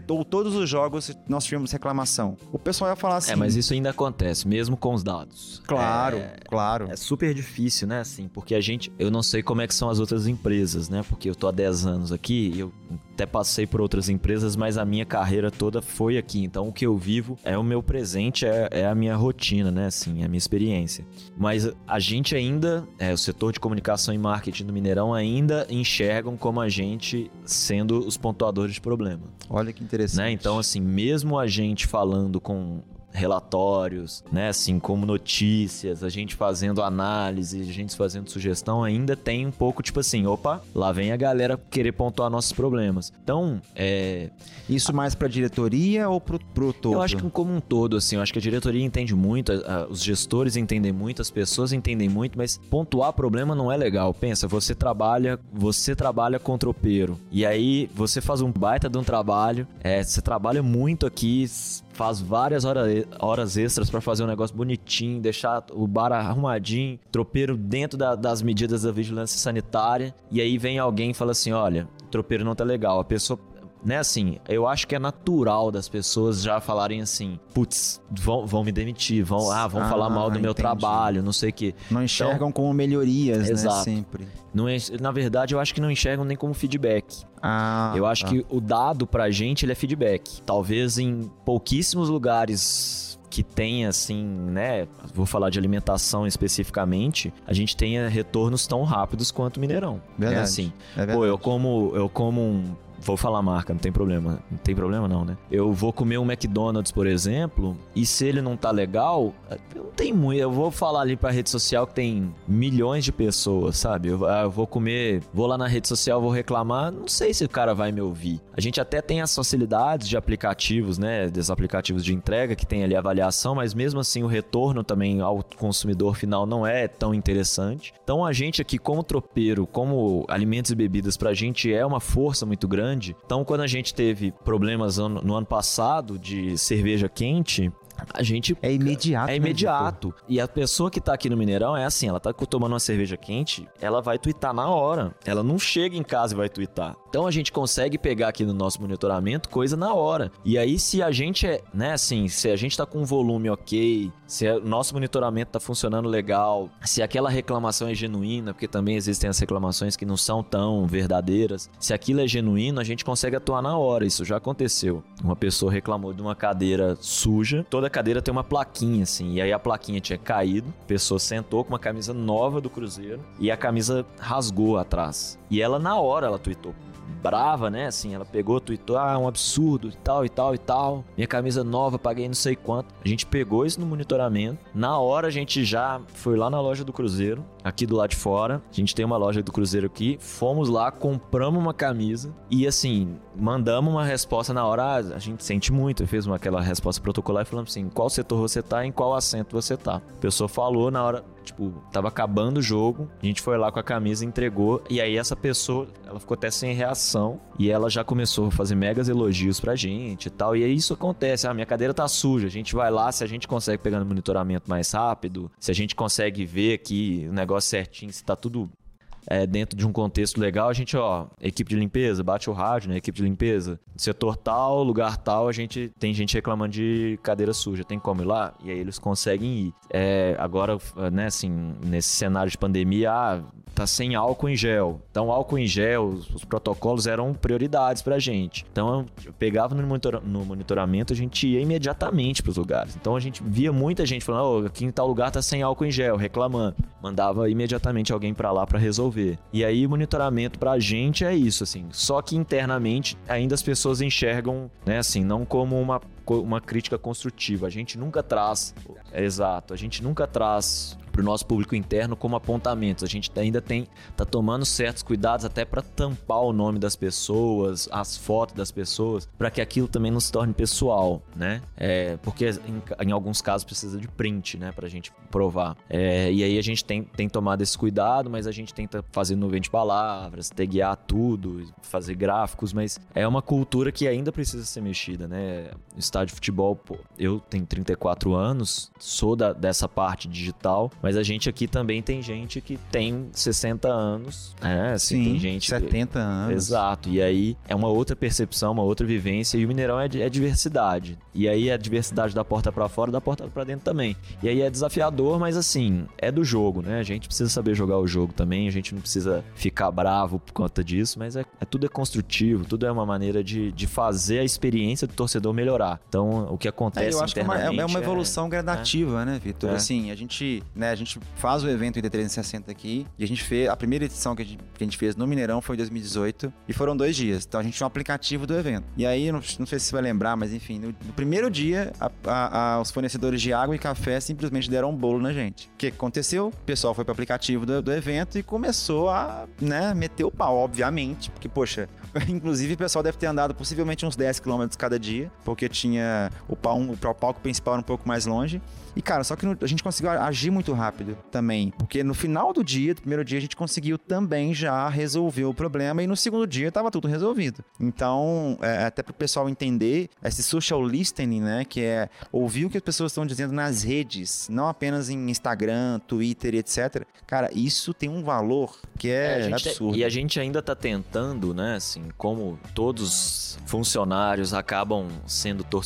Speaker 1: ou todos os jogos nós tivemos reclamação. O pessoal ia falar assim.
Speaker 2: É, mas isso ainda acontece, mesmo com os dados.
Speaker 1: Claro, é, claro.
Speaker 2: É super difícil, né, assim, porque a gente. Eu não sei como é que são as outras empresas, né, porque eu tô há 10 anos aqui e eu até passei por outras empresas, mas a minha carreira toda foi aqui. Então o que eu vivo é o meu presente, é, é a minha rotina, né? Assim, é a minha experiência. Mas a gente ainda, é, o setor de comunicação e marketing do Mineirão ainda enxergam como a gente sendo os pontuadores de problema.
Speaker 1: Olha que interessante.
Speaker 2: Né? Então, assim, mesmo a gente falando com relatórios, né? Assim como notícias, a gente fazendo análise, a gente fazendo sugestão, ainda tem um pouco tipo assim, opa, lá vem a galera querer pontuar nossos problemas. Então, é.
Speaker 1: Isso mais pra diretoria ou pro, pro todo?
Speaker 2: Eu acho que como um todo, assim, eu acho que a diretoria entende muito, a, a, os gestores entendem muito, as pessoas entendem muito, mas pontuar problema não é legal. Pensa, você trabalha, você trabalha com tropeiro. E aí você faz um baita de um trabalho, é, você trabalha muito aqui, faz várias horas, horas extras para fazer um negócio bonitinho, deixar o bar arrumadinho, tropeiro dentro da, das medidas da vigilância sanitária. E aí vem alguém e fala assim: olha, tropeiro não tá legal. A pessoa né, assim, eu acho que é natural das pessoas já falarem assim, putz, vão, vão me demitir, vão, ah, vão ah, falar mal do meu entendi. trabalho, não sei o quê.
Speaker 1: Não enxergam então, como melhorias, né, exato. né, sempre.
Speaker 2: Não, na verdade, eu acho que não enxergam nem como feedback.
Speaker 1: Ah,
Speaker 2: eu acho tá. que o dado pra gente, ele é feedback. Talvez em pouquíssimos lugares que tenha assim, né, vou falar de alimentação especificamente, a gente tenha retornos tão rápidos quanto o Mineirão.
Speaker 1: Verdade.
Speaker 2: É assim. É Pô, eu como eu como um Vou falar marca, não tem problema. Não tem problema não, né? Eu vou comer um McDonald's, por exemplo, e se ele não tá legal, não tem muito. Eu vou falar ali pra rede social que tem milhões de pessoas, sabe? Eu, ah, eu vou comer, vou lá na rede social, vou reclamar, não sei se o cara vai me ouvir. A gente até tem as facilidades de aplicativos, né? Dos aplicativos de entrega que tem ali avaliação, mas mesmo assim o retorno também ao consumidor final não é tão interessante. Então a gente aqui, como tropeiro, como alimentos e bebidas, pra gente é uma força muito grande grande. Então, quando a gente teve problemas no ano passado de cerveja quente, a gente.
Speaker 1: É imediato.
Speaker 2: É né, imediato. Né, e a pessoa que tá aqui no Mineirão é assim: ela tá tomando uma cerveja quente, ela vai twittar na hora. Ela não chega em casa e vai twittar. Então a gente consegue pegar aqui no nosso monitoramento coisa na hora. E aí, se a gente é, né, assim, se a gente tá com um volume ok, se o nosso monitoramento tá funcionando legal, se aquela reclamação é genuína, porque também existem as reclamações que não são tão verdadeiras, se aquilo é genuíno, a gente consegue atuar na hora. Isso já aconteceu. Uma pessoa reclamou de uma cadeira suja, toda cadeira tem uma plaquinha, assim. E aí a plaquinha tinha caído, a pessoa sentou com uma camisa nova do Cruzeiro e a camisa rasgou atrás. E ela, na hora, ela tweetou brava, né? Assim, ela pegou, tweetou, ah, um absurdo e tal e tal e tal. Minha camisa nova, paguei não sei quanto. A gente pegou isso no monitoramento. Na hora a gente já foi lá na loja do Cruzeiro, aqui do lado de fora. A gente tem uma loja do Cruzeiro aqui. Fomos lá, compramos uma camisa e assim, mandamos uma resposta na hora. Ah, a gente sente muito. Fez uma, aquela resposta protocolar e falamos assim: qual setor você tá, em qual assento você tá. A pessoa falou na hora, tipo, tava acabando o jogo. A gente foi lá com a camisa, entregou. E aí essa pessoa, ela ficou até sem reação. E ela já começou a fazer megas elogios pra gente e tal. E aí isso acontece. Ah, minha cadeira tá suja. A gente vai lá, se a gente consegue pegar no monitoramento mais rápido, se a gente consegue ver aqui o negócio certinho, se tá tudo é, dentro de um contexto legal, a gente, ó, equipe de limpeza, bate o rádio, né? Equipe de limpeza. Setor tal, lugar tal, a gente tem gente reclamando de cadeira suja. Tem como ir lá? E aí eles conseguem ir. É, agora, né, assim, nesse cenário de pandemia, ah, tá sem álcool em gel. Então, álcool em gel, os, os protocolos eram prioridades pra gente. Então, eu pegava no, monitor, no monitoramento, a gente ia imediatamente pros lugares. Então, a gente via muita gente falando, oh, aqui em tal lugar tá sem álcool em gel, reclamando. Mandava imediatamente alguém para lá para resolver. E aí, monitoramento pra gente é isso, assim. Só que internamente, ainda as pessoas enxergam, né, assim, não como uma uma crítica construtiva. A gente nunca traz, exato, a gente nunca traz para o nosso público interno como apontamentos. A gente ainda tem tá tomando certos cuidados até para tampar o nome das pessoas, as fotos das pessoas, para que aquilo também não se torne pessoal, né? É, porque em, em, alguns casos precisa de print, né, para a gente provar. É, e aí a gente tem, tem tomado esse cuidado, mas a gente tenta fazer nuvem de palavras, taguear tudo, fazer gráficos, mas é uma cultura que ainda precisa ser mexida, né? Estádio de futebol, pô, eu tenho 34 anos, sou da, dessa parte digital, mas a gente aqui também tem gente que tem 60 anos, né?
Speaker 1: Assim, Sim, tem gente 70 que... anos.
Speaker 2: Exato. E aí é uma outra percepção, uma outra vivência e o Mineirão é, é diversidade. E aí a diversidade da porta para fora, da porta para dentro também. E aí é desafiador, mas assim, é do jogo, né? A gente precisa saber jogar o jogo também, a gente não precisa ficar bravo por conta disso, mas é, é tudo é construtivo, tudo é uma maneira de, de fazer a experiência do torcedor melhorar. Então, o que acontece é, eu acho que é
Speaker 1: uma, é, é uma evolução é, gradativa, né, Vitor? É. Assim, a gente, né, a gente faz o evento ID 360 aqui e a gente fez a primeira edição que a gente, que a gente fez no Mineirão foi em 2018 e foram dois dias. Então a gente tinha um aplicativo do evento. E aí, não, não sei se você vai lembrar, mas enfim, no, no primeiro dia, a, a, os fornecedores de água e café simplesmente deram um bolo na gente. O que aconteceu? O pessoal foi pro aplicativo do, do evento e começou a, né, meter o pau, obviamente, porque, poxa, [laughs] inclusive o pessoal deve ter andado possivelmente uns 10 km cada dia, porque tinha o, pau, o palco principal era um pouco mais longe. E, cara, só que a gente conseguiu agir muito rápido também. Porque no final do dia, do primeiro dia, a gente conseguiu também já resolver o problema. E no segundo dia tava tudo resolvido. Então, é, até pro pessoal entender, esse social listening, né? Que é ouvir o que as pessoas estão dizendo nas redes, não apenas em Instagram, Twitter, etc. Cara, isso tem um valor que é, é absurdo.
Speaker 2: e a gente ainda tá tentando, né? Assim, como todos funcionários acabam sendo torcedores,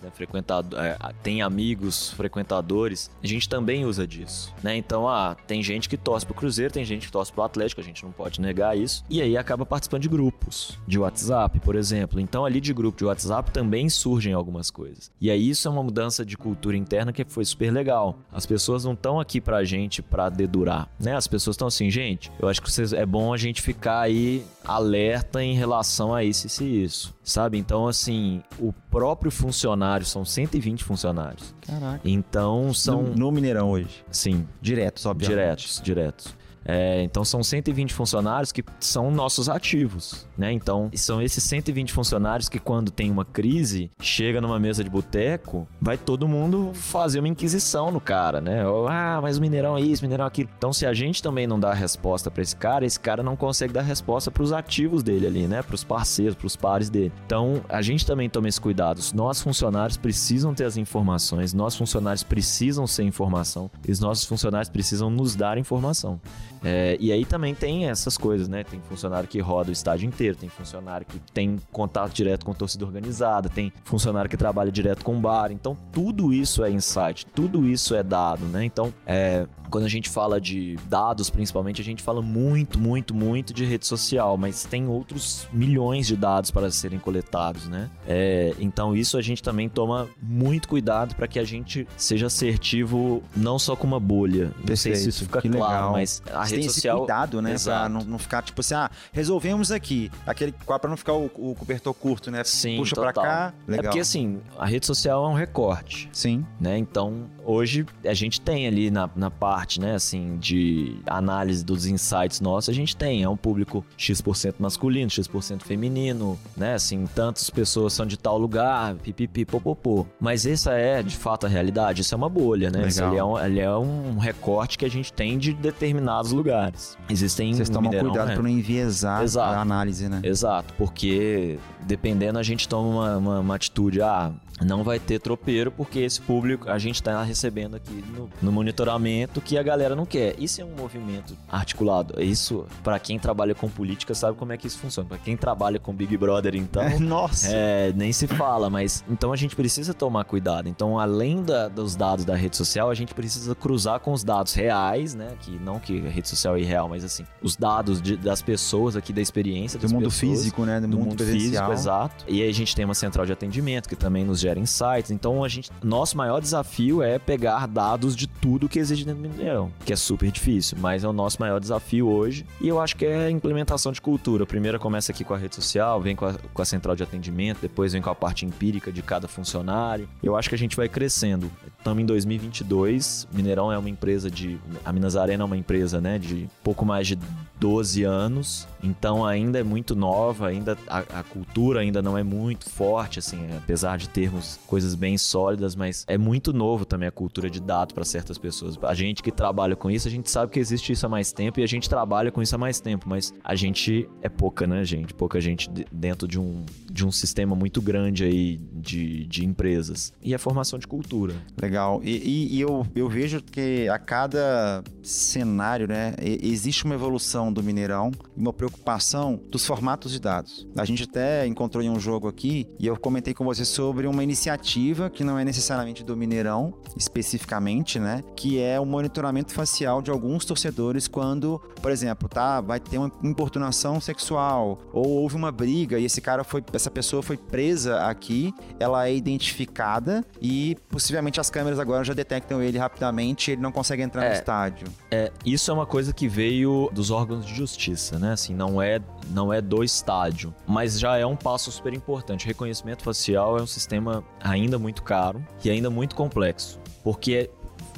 Speaker 2: né? Frequentado, é, tem amigos frequentadores, a gente também usa disso, né? Então, ah, tem gente que torce pro Cruzeiro, tem gente que torce pro Atlético, a gente não pode negar isso. E aí acaba participando de grupos, de WhatsApp, por exemplo. Então, ali de grupo de WhatsApp também surgem algumas coisas. E aí isso é uma mudança de cultura interna que foi super legal. As pessoas não estão aqui pra gente pra dedurar, né? As pessoas estão assim, gente, eu acho que vocês, é bom a gente ficar aí alerta em relação a isso e isso, sabe? Então, assim, o próprio funcionário, são 120 funcionários.
Speaker 1: Caraca.
Speaker 2: Então são.
Speaker 1: No, no Mineirão hoje?
Speaker 2: Sim.
Speaker 1: Diretos, obviamente.
Speaker 2: Diretos, diretos. É, então são 120 funcionários que são nossos ativos, né? Então são esses 120 funcionários que quando tem uma crise, chega numa mesa de boteco, vai todo mundo fazer uma inquisição no cara, né? ah, mas o Mineirão é isso, Mineirão é aquilo. Então se a gente também não dá resposta para esse cara, esse cara não consegue dar resposta para os ativos dele ali, né? Para os parceiros, para os pares dele. Então a gente também toma esse cuidado. Nós funcionários precisam ter as informações, nós funcionários precisam ser informação, e os nossos funcionários precisam nos dar informação. É, e aí também tem essas coisas, né? Tem funcionário que roda o estádio inteiro, tem funcionário que tem contato direto com torcida organizada, tem funcionário que trabalha direto com bar. Então, tudo isso é insight, tudo isso é dado, né? Então, é, quando a gente fala de dados, principalmente, a gente fala muito, muito, muito de rede social, mas tem outros milhões de dados para serem coletados, né? É, então, isso a gente também toma muito cuidado para que a gente seja assertivo não só com uma bolha. Não sei se isso fica claro, legal. mas
Speaker 1: a Tem social. Esse cuidado, né? Exato. Pra não, não ficar tipo assim, ah, resolvemos aqui. Aquele para não ficar o, o, cobertor curto, né?
Speaker 2: Sim,
Speaker 1: Puxa
Speaker 2: total.
Speaker 1: pra cá. Legal.
Speaker 2: É porque assim, a rede social é um recorte.
Speaker 1: Sim.
Speaker 2: Né? Então, hoje a gente tem ali na, na parte, né, assim, de análise dos insights nossos, a gente tem, é um público X% masculino, X% feminino, né, assim, tantas pessoas são de tal lugar, pipipi, popopô. Mas essa é, de fato, a realidade, isso é uma bolha, né? Legal. Ele é, um, ele é um recorte que a gente tem de determinados lugares. Existem
Speaker 1: Vocês tomam Mineirão, cuidado né? para não enviesar Exato. a análise, né?
Speaker 2: Exato, porque dependendo a gente toma uma, uma, uma atitude, ah, não vai ter tropeiro porque esse público a gente está recebendo aqui no, no, monitoramento que a galera não quer. Isso é um movimento articulado. Isso, para quem trabalha com política, sabe como é que isso funciona. Para quem trabalha com Big Brother, então. É, [laughs]
Speaker 1: nossa!
Speaker 2: É, nem se fala, mas então a gente precisa tomar cuidado. Então, além da, dos dados da rede social, a gente precisa cruzar com os dados reais, né? Que não que a rede social é irreal, mas assim, os dados de, das pessoas aqui, da experiência
Speaker 1: do mundo
Speaker 2: pessoas,
Speaker 1: físico, né?
Speaker 2: Do, do mundo físico, exato. E aí a gente tem uma central de atendimento que também nos gera gera insights. Então, a gente, nosso maior desafio é pegar dados de tudo que existe dentro do Mineirão, que é super difícil, mas é o nosso maior desafio hoje. E eu acho que é a implementação de cultura. Primeiro começa aqui com a rede social, vem com a, com a central de atendimento, depois vem com a parte empírica de cada funcionário. Eu acho que a gente vai crescendo. Estamos em 2022, Mineirão é uma empresa de. A Minas Arena é uma empresa, né, de pouco mais de 12 anos, então ainda é muito nova, ainda a, a, cultura ainda não é muito forte, assim, apesar de termos coisas bem sólidas, mas é muito novo também a cultura de dados para certas pessoas. A gente que trabalha com isso, a gente sabe que existe isso há mais tempo e a gente trabalha com isso há mais tempo, mas a gente é pouca, né, gente? Pouca gente dentro de um, de um sistema muito grande aí de, de empresas. E a formação de cultura.
Speaker 1: Legal. E, e, e eu, eu vejo que a cada cenário, né, existe uma evolução do Mineirão e uma preocupação dos formatos de dados. A gente até encontrou em um jogo aqui e eu comentei com você sobre uma iniciativa que não é necessariamente do Mineirão, especificamente, né? Que é o monitoramento facial de alguns torcedores quando, por exemplo, tá, vai ter uma importunação sexual ou houve uma briga e esse cara foi, essa pessoa foi presa aqui, ela é identificada e possivelmente as câmeras agora já detectam ele rapidamente, e ele não consegue entrar é, no estádio.
Speaker 2: É, isso é uma coisa que veio dos órgãos de justiça, né? Assim, não é, não é do estádio, mas já é um passo super importante. Reconhecimento facial é um sistema ainda muito caro e ainda muito complexo, porque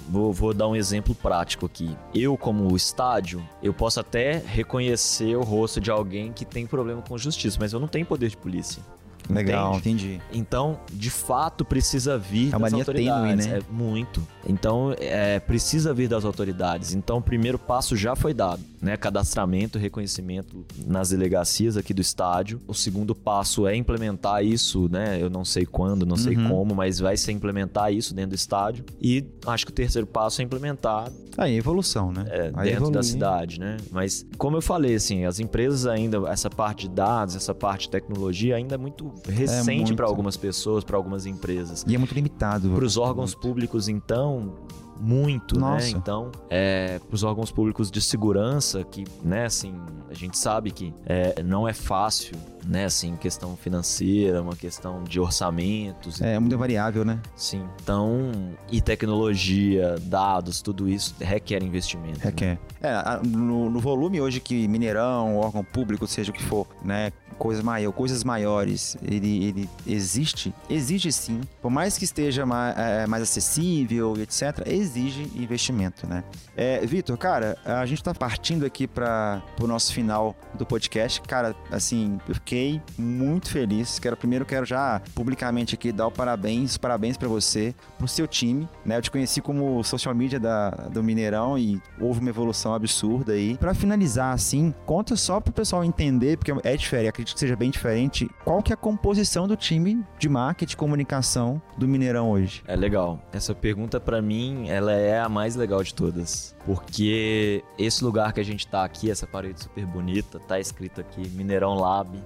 Speaker 2: Vou, vou, dar um exemplo prático aqui. Eu, como estádio, eu posso até reconhecer o rosto de alguém que tem problema com justiça, mas eu não tenho poder de polícia.
Speaker 1: Legal, Entende? entendi.
Speaker 2: Então, de fato, precisa vir é
Speaker 1: das linha
Speaker 2: autoridades.
Speaker 1: Tênue, né?
Speaker 2: É muito. Então, é, precisa vir das autoridades. Então, o primeiro passo já foi dado, né? Cadastramento, reconhecimento nas delegacias aqui do estádio. O segundo passo é implementar isso, né? Eu não sei quando, não sei uhum. como, mas vai ser implementar isso dentro do estádio. E acho que o terceiro passo é implementar.
Speaker 1: Aí, evolução, né?
Speaker 2: É, dentro evolui. da cidade, né? Mas, como eu falei, assim, as empresas ainda, essa parte de dados, essa parte de tecnologia ainda é muito recente é para algumas pessoas, para algumas empresas.
Speaker 1: E é muito limitado.
Speaker 2: Para os órgãos muito. públicos, então, muito, né? Nossa. né? Então, é, para os órgãos públicos de segurança, que, né, assim, a gente sabe que é, não é fácil, né, assim, questão financeira, uma questão de orçamentos.
Speaker 1: É, é muito variável, né?
Speaker 2: Sim. Então, e tecnologia, dados, tudo isso requer investimento.
Speaker 1: Né? Requer. Né? É, no, no, volume hoje que Mineirão, órgão público, seja o que for, né, coisas, maior, coisas maiores, ele, ele existe, exige sim, por mais que esteja mais, é, mais acessível e etc., exige investimento, né? É, Vitor, cara, a gente tá partindo aqui para o nosso final do podcast. Cara, assim, eu fiquei muito feliz. Quero primeiro quero já publicamente aqui dar o parabéns, parabéns para você, pro seu time, né? Eu te conheci como social media da, do Mineirão e houve uma evolução absurda aí. Para finalizar assim, conta só pro pessoal entender, porque é diferente, acredito que seja bem diferente, qual que é a composição do time de marketing e comunicação do Mineirão hoje?
Speaker 2: É legal. Essa pergunta para mim, ela é a mais legal de todas, porque esse lugar que a gente tá aqui, essa parede super bonita, tá escrito aqui Mineirão Lab,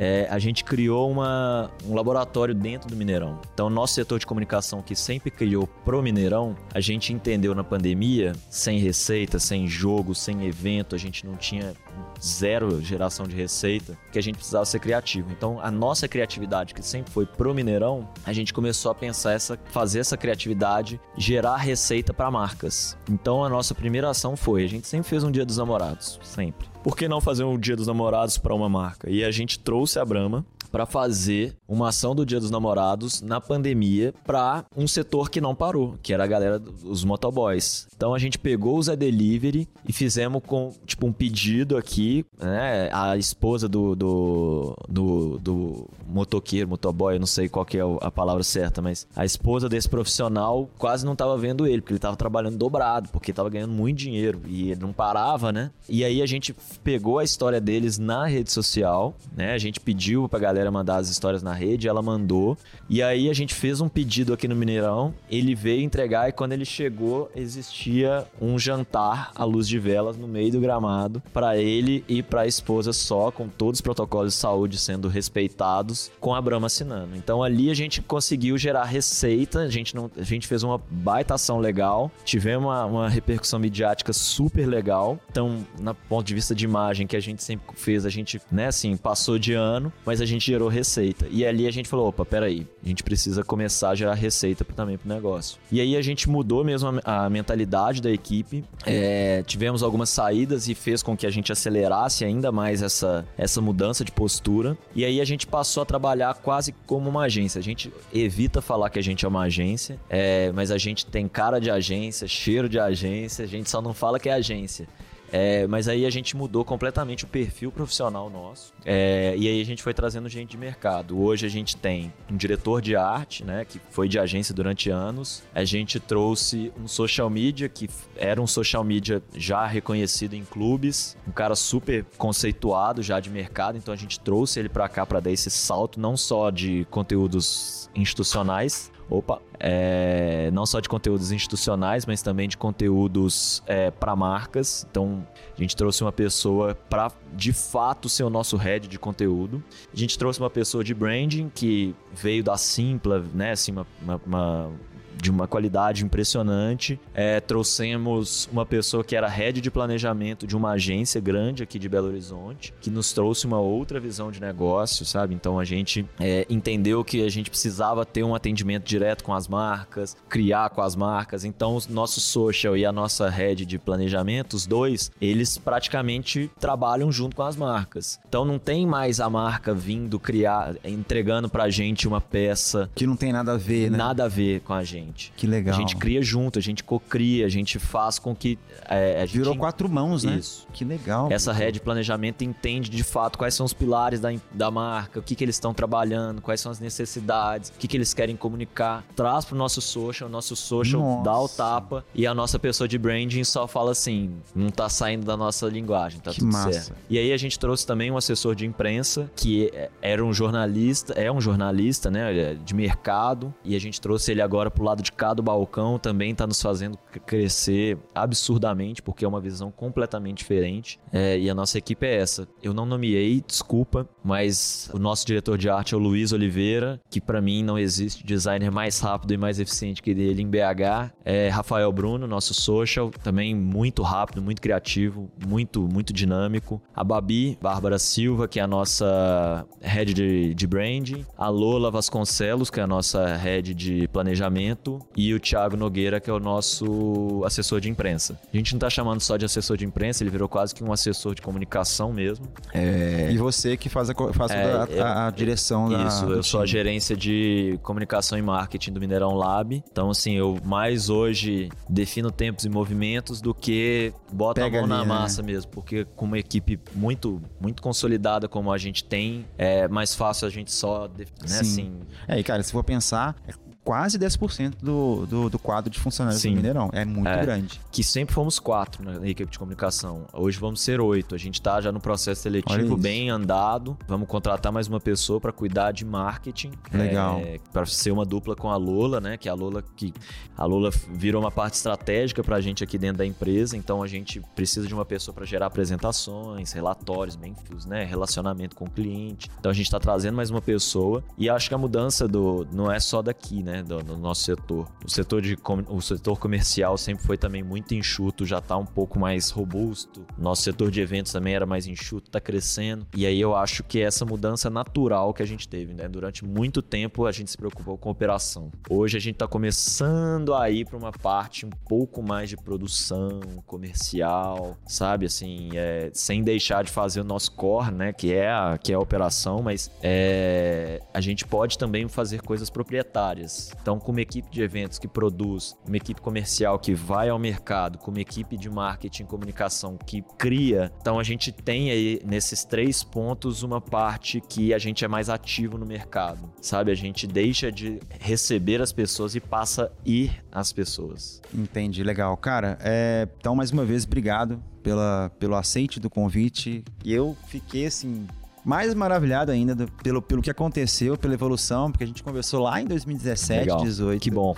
Speaker 2: é, a gente criou uma, um laboratório dentro do Mineirão. Então, nosso setor de comunicação, que sempre criou pro Mineirão, a gente entendeu na pandemia, sem receita, sem jogo, sem evento, a gente não tinha zero geração de receita, que a gente precisava ser criativo. Então, a nossa criatividade, que sempre foi pro Mineirão, a gente começou a pensar essa, fazer essa criatividade gerar receita para marcas. Então, a nossa primeira ação foi, a gente sempre fez um Dia dos Namorados, sempre por que não fazer um Dia dos Namorados para uma marca? E a gente trouxe a Brahma para fazer uma ação do Dia dos Namorados na pandemia para um setor que não parou, que era a galera dos motoboys. Então a gente pegou o Zé Delivery e fizemos com tipo um pedido aqui, né? A esposa do, do, do, do motoqueiro, motoboy, eu não sei qual que é a palavra certa, mas a esposa desse profissional quase não tava vendo ele, porque ele tava trabalhando dobrado, porque tava ganhando muito dinheiro e ele não parava, né? E aí a gente pegou a história deles na rede social, né? A gente pediu pra galera mandar as histórias na rede, ela mandou. E aí a gente fez um pedido aqui no Mineirão, ele veio entregar e quando ele chegou, existia um jantar à luz de velas no meio do gramado para ele e para a esposa só, com todos os protocolos de saúde sendo respeitados, com a Brahma assinando. Então ali a gente conseguiu gerar receita, a gente não, a gente fez uma baita ação legal, tivemos uma, uma repercussão midiática super legal. Então, na ponto de vista de imagem que a gente sempre fez, a gente, né, assim, passou de ano, mas a gente gerou receita. E ali a gente falou, opa, peraí, a gente precisa começar a gerar receita também pro negócio. E aí a gente mudou mesmo a, mentalidade da equipe, é, tivemos algumas saídas e fez com que a gente acelerasse ainda mais essa, essa mudança de postura. E aí a gente passou a trabalhar quase como uma agência. A gente evita falar que a gente é uma agência, é, mas a gente tem cara de agência, cheiro de agência, a gente só não fala que é agência. É, mas aí a gente mudou completamente o perfil profissional nosso. É, e aí a gente foi trazendo gente de mercado. Hoje a gente tem um diretor de arte, né? Que foi de agência durante anos. A gente trouxe um social media, que era um social media já reconhecido em clubes. Um cara super conceituado já de mercado. Então a gente trouxe ele para cá para dar esse salto, não só de conteúdos institucionais, Opa! É, não só de conteúdos institucionais, mas também de conteúdos é, para marcas. Então, a gente trouxe uma pessoa para de fato ser o nosso head de conteúdo. A gente trouxe uma pessoa de branding que veio da Simpla, né? Assim, uma, uma, uma de uma qualidade impressionante. É, trouxemos uma pessoa que era head de planejamento de uma agência grande aqui de Belo Horizonte, que nos trouxe uma outra visão de negócio, sabe? Então a gente é, entendeu que a gente precisava ter um atendimento direto com as marcas, criar com as marcas. Então o nosso social e a nossa head de planejamento, os dois, eles praticamente trabalham junto com as marcas. Então não tem mais a marca vindo criar, entregando pra gente uma peça
Speaker 1: que não tem nada a ver, né?
Speaker 2: Nada a ver com a gente gente.
Speaker 1: Que legal.
Speaker 2: A gente cria junto, a gente cocria, a gente faz com que. É,
Speaker 1: Virou
Speaker 2: gente...
Speaker 1: quatro mãos, né?
Speaker 2: Isso.
Speaker 1: Que legal.
Speaker 2: Essa rede de planejamento entende de fato quais são os pilares da, da marca, o que, que eles estão trabalhando, quais são as necessidades, o que, que eles querem comunicar. Traz pro nosso social, o nosso social nossa. dá o tapa e a nossa pessoa de branding só fala assim: não tá saindo da nossa linguagem, tá
Speaker 1: que
Speaker 2: tudo
Speaker 1: massa.
Speaker 2: certo. E aí a gente trouxe também um assessor de imprensa que é, era um jornalista, é um jornalista, né, é de mercado, e a gente trouxe ele agora pro lado de cá do balcão também está nos fazendo crescer absurdamente, porque é uma visão completamente diferente. É, e a nossa equipe é essa. Eu não nomeei, desculpa, mas o nosso diretor de arte é o Luiz Oliveira, que para mim não existe designer mais rápido e mais eficiente que ele em BH. É Rafael Bruno, nosso social, também muito rápido, muito criativo, muito, muito dinâmico. A Babi, Bárbara Silva, que é a nossa head de, de branding. A Lola Vasconcelos, que é a nossa head de planejamento. E o Thiago Nogueira, que é o nosso assessor de imprensa. A gente não tá chamando só de assessor de imprensa, ele virou quase que um assessor de comunicação mesmo.
Speaker 1: É... E você que faz a, faz é, a, a, a, direção
Speaker 2: da. Isso, eu
Speaker 1: time.
Speaker 2: sou a gerência de comunicação e marketing do Mineirão Lab. Então, assim, eu mais hoje defino tempos e movimentos do que boto Pega a mão ali, na né? massa né? mesmo. Porque com uma equipe muito, muito consolidada como a gente tem, é mais fácil a gente só. Né,
Speaker 1: Sim. Assim... É, e cara, se for pensar, quase 10% do, do, do quadro de funcionários Sim. do Mineirão. É muito é, grande.
Speaker 2: Que sempre fomos quatro na equipe de comunicação. Hoje vamos ser oito. A gente está já no processo seletivo bem andado. Vamos contratar mais uma pessoa para cuidar de marketing.
Speaker 1: Legal.
Speaker 2: É, para ser uma dupla com a Lola, né? Que a Lola que a Lola virou uma parte estratégica para a gente aqui dentro da empresa. Então a gente precisa de uma pessoa para gerar apresentações, relatórios, bem fios, né? Relacionamento com o cliente. Então a gente está trazendo mais uma pessoa e acho que a mudança do não é só daqui, né? Né, do, nosso setor. O setor, de, o setor comercial sempre foi também muito enxuto, já está um pouco mais robusto. Nosso setor de eventos também era mais enxuto, está crescendo. E aí eu acho que essa mudança natural que a gente teve, né? Durante muito tempo a gente se preocupou com operação. Hoje a gente está começando a ir para uma parte um pouco mais de produção comercial, sabe? Assim, é, sem deixar de fazer o nosso core, né? Que é a, que é a operação, mas é, a gente pode também fazer coisas proprietárias. Então, com uma equipe de eventos que produz, uma equipe comercial que vai ao mercado, com uma equipe de marketing e comunicação que cria, então a gente tem aí nesses três pontos uma parte que a gente é mais ativo no mercado, sabe? A gente deixa de receber as pessoas e passa a ir às pessoas.
Speaker 1: Entendi, legal. Cara, é... então mais uma vez, obrigado pela, pelo aceite do convite. E eu fiquei assim mais maravilhado ainda do, pelo, pelo que aconteceu, pela evolução, porque a gente conversou lá em 2017, Legal. 2018.
Speaker 2: Que bom.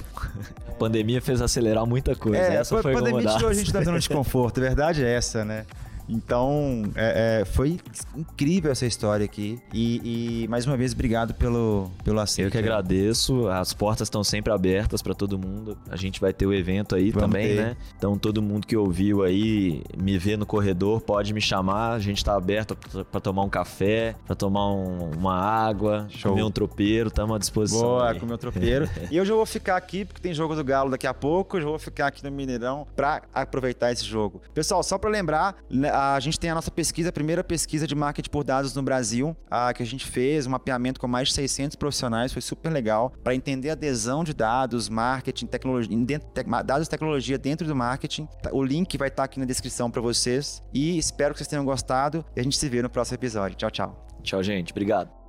Speaker 2: A pandemia fez acelerar muita coisa. É, essa foi
Speaker 1: a pandemia tirou a gente da zona de [laughs] conforto, a verdade é essa, né? Então, é, é, foi incrível essa história aqui. E, e, mais uma vez, obrigado pelo, pelo aceito.
Speaker 2: Eu que agradeço. As portas estão sempre abertas para todo mundo. A gente vai ter o evento aí Vamos também, ter. né? Então, todo mundo que ouviu aí, me vê no corredor, pode me chamar. A gente está aberto para tomar um café, para tomar um, uma água, Show. comer um tropeiro. Estamos à disposição.
Speaker 1: Boa, aí. comer um tropeiro. [laughs] e eu já vou ficar aqui, porque tem jogo do Galo daqui a pouco. Eu já vou ficar aqui no Mineirão para aproveitar esse jogo. Pessoal, só para lembrar, né, a gente tem a nossa pesquisa, a primeira pesquisa de marketing por dados no Brasil, a, que a gente fez, um mapeamento com mais de 600 profissionais, foi super legal, para entender a adesão de dados, marketing, tecnologia, dentro, te, dados e tecnologia dentro do marketing. Tá, o link vai estar tá aqui na descrição para vocês e espero que vocês tenham gostado e a gente se vê no próximo episódio. Tchau, tchau.
Speaker 2: Tchau, gente. Obrigado.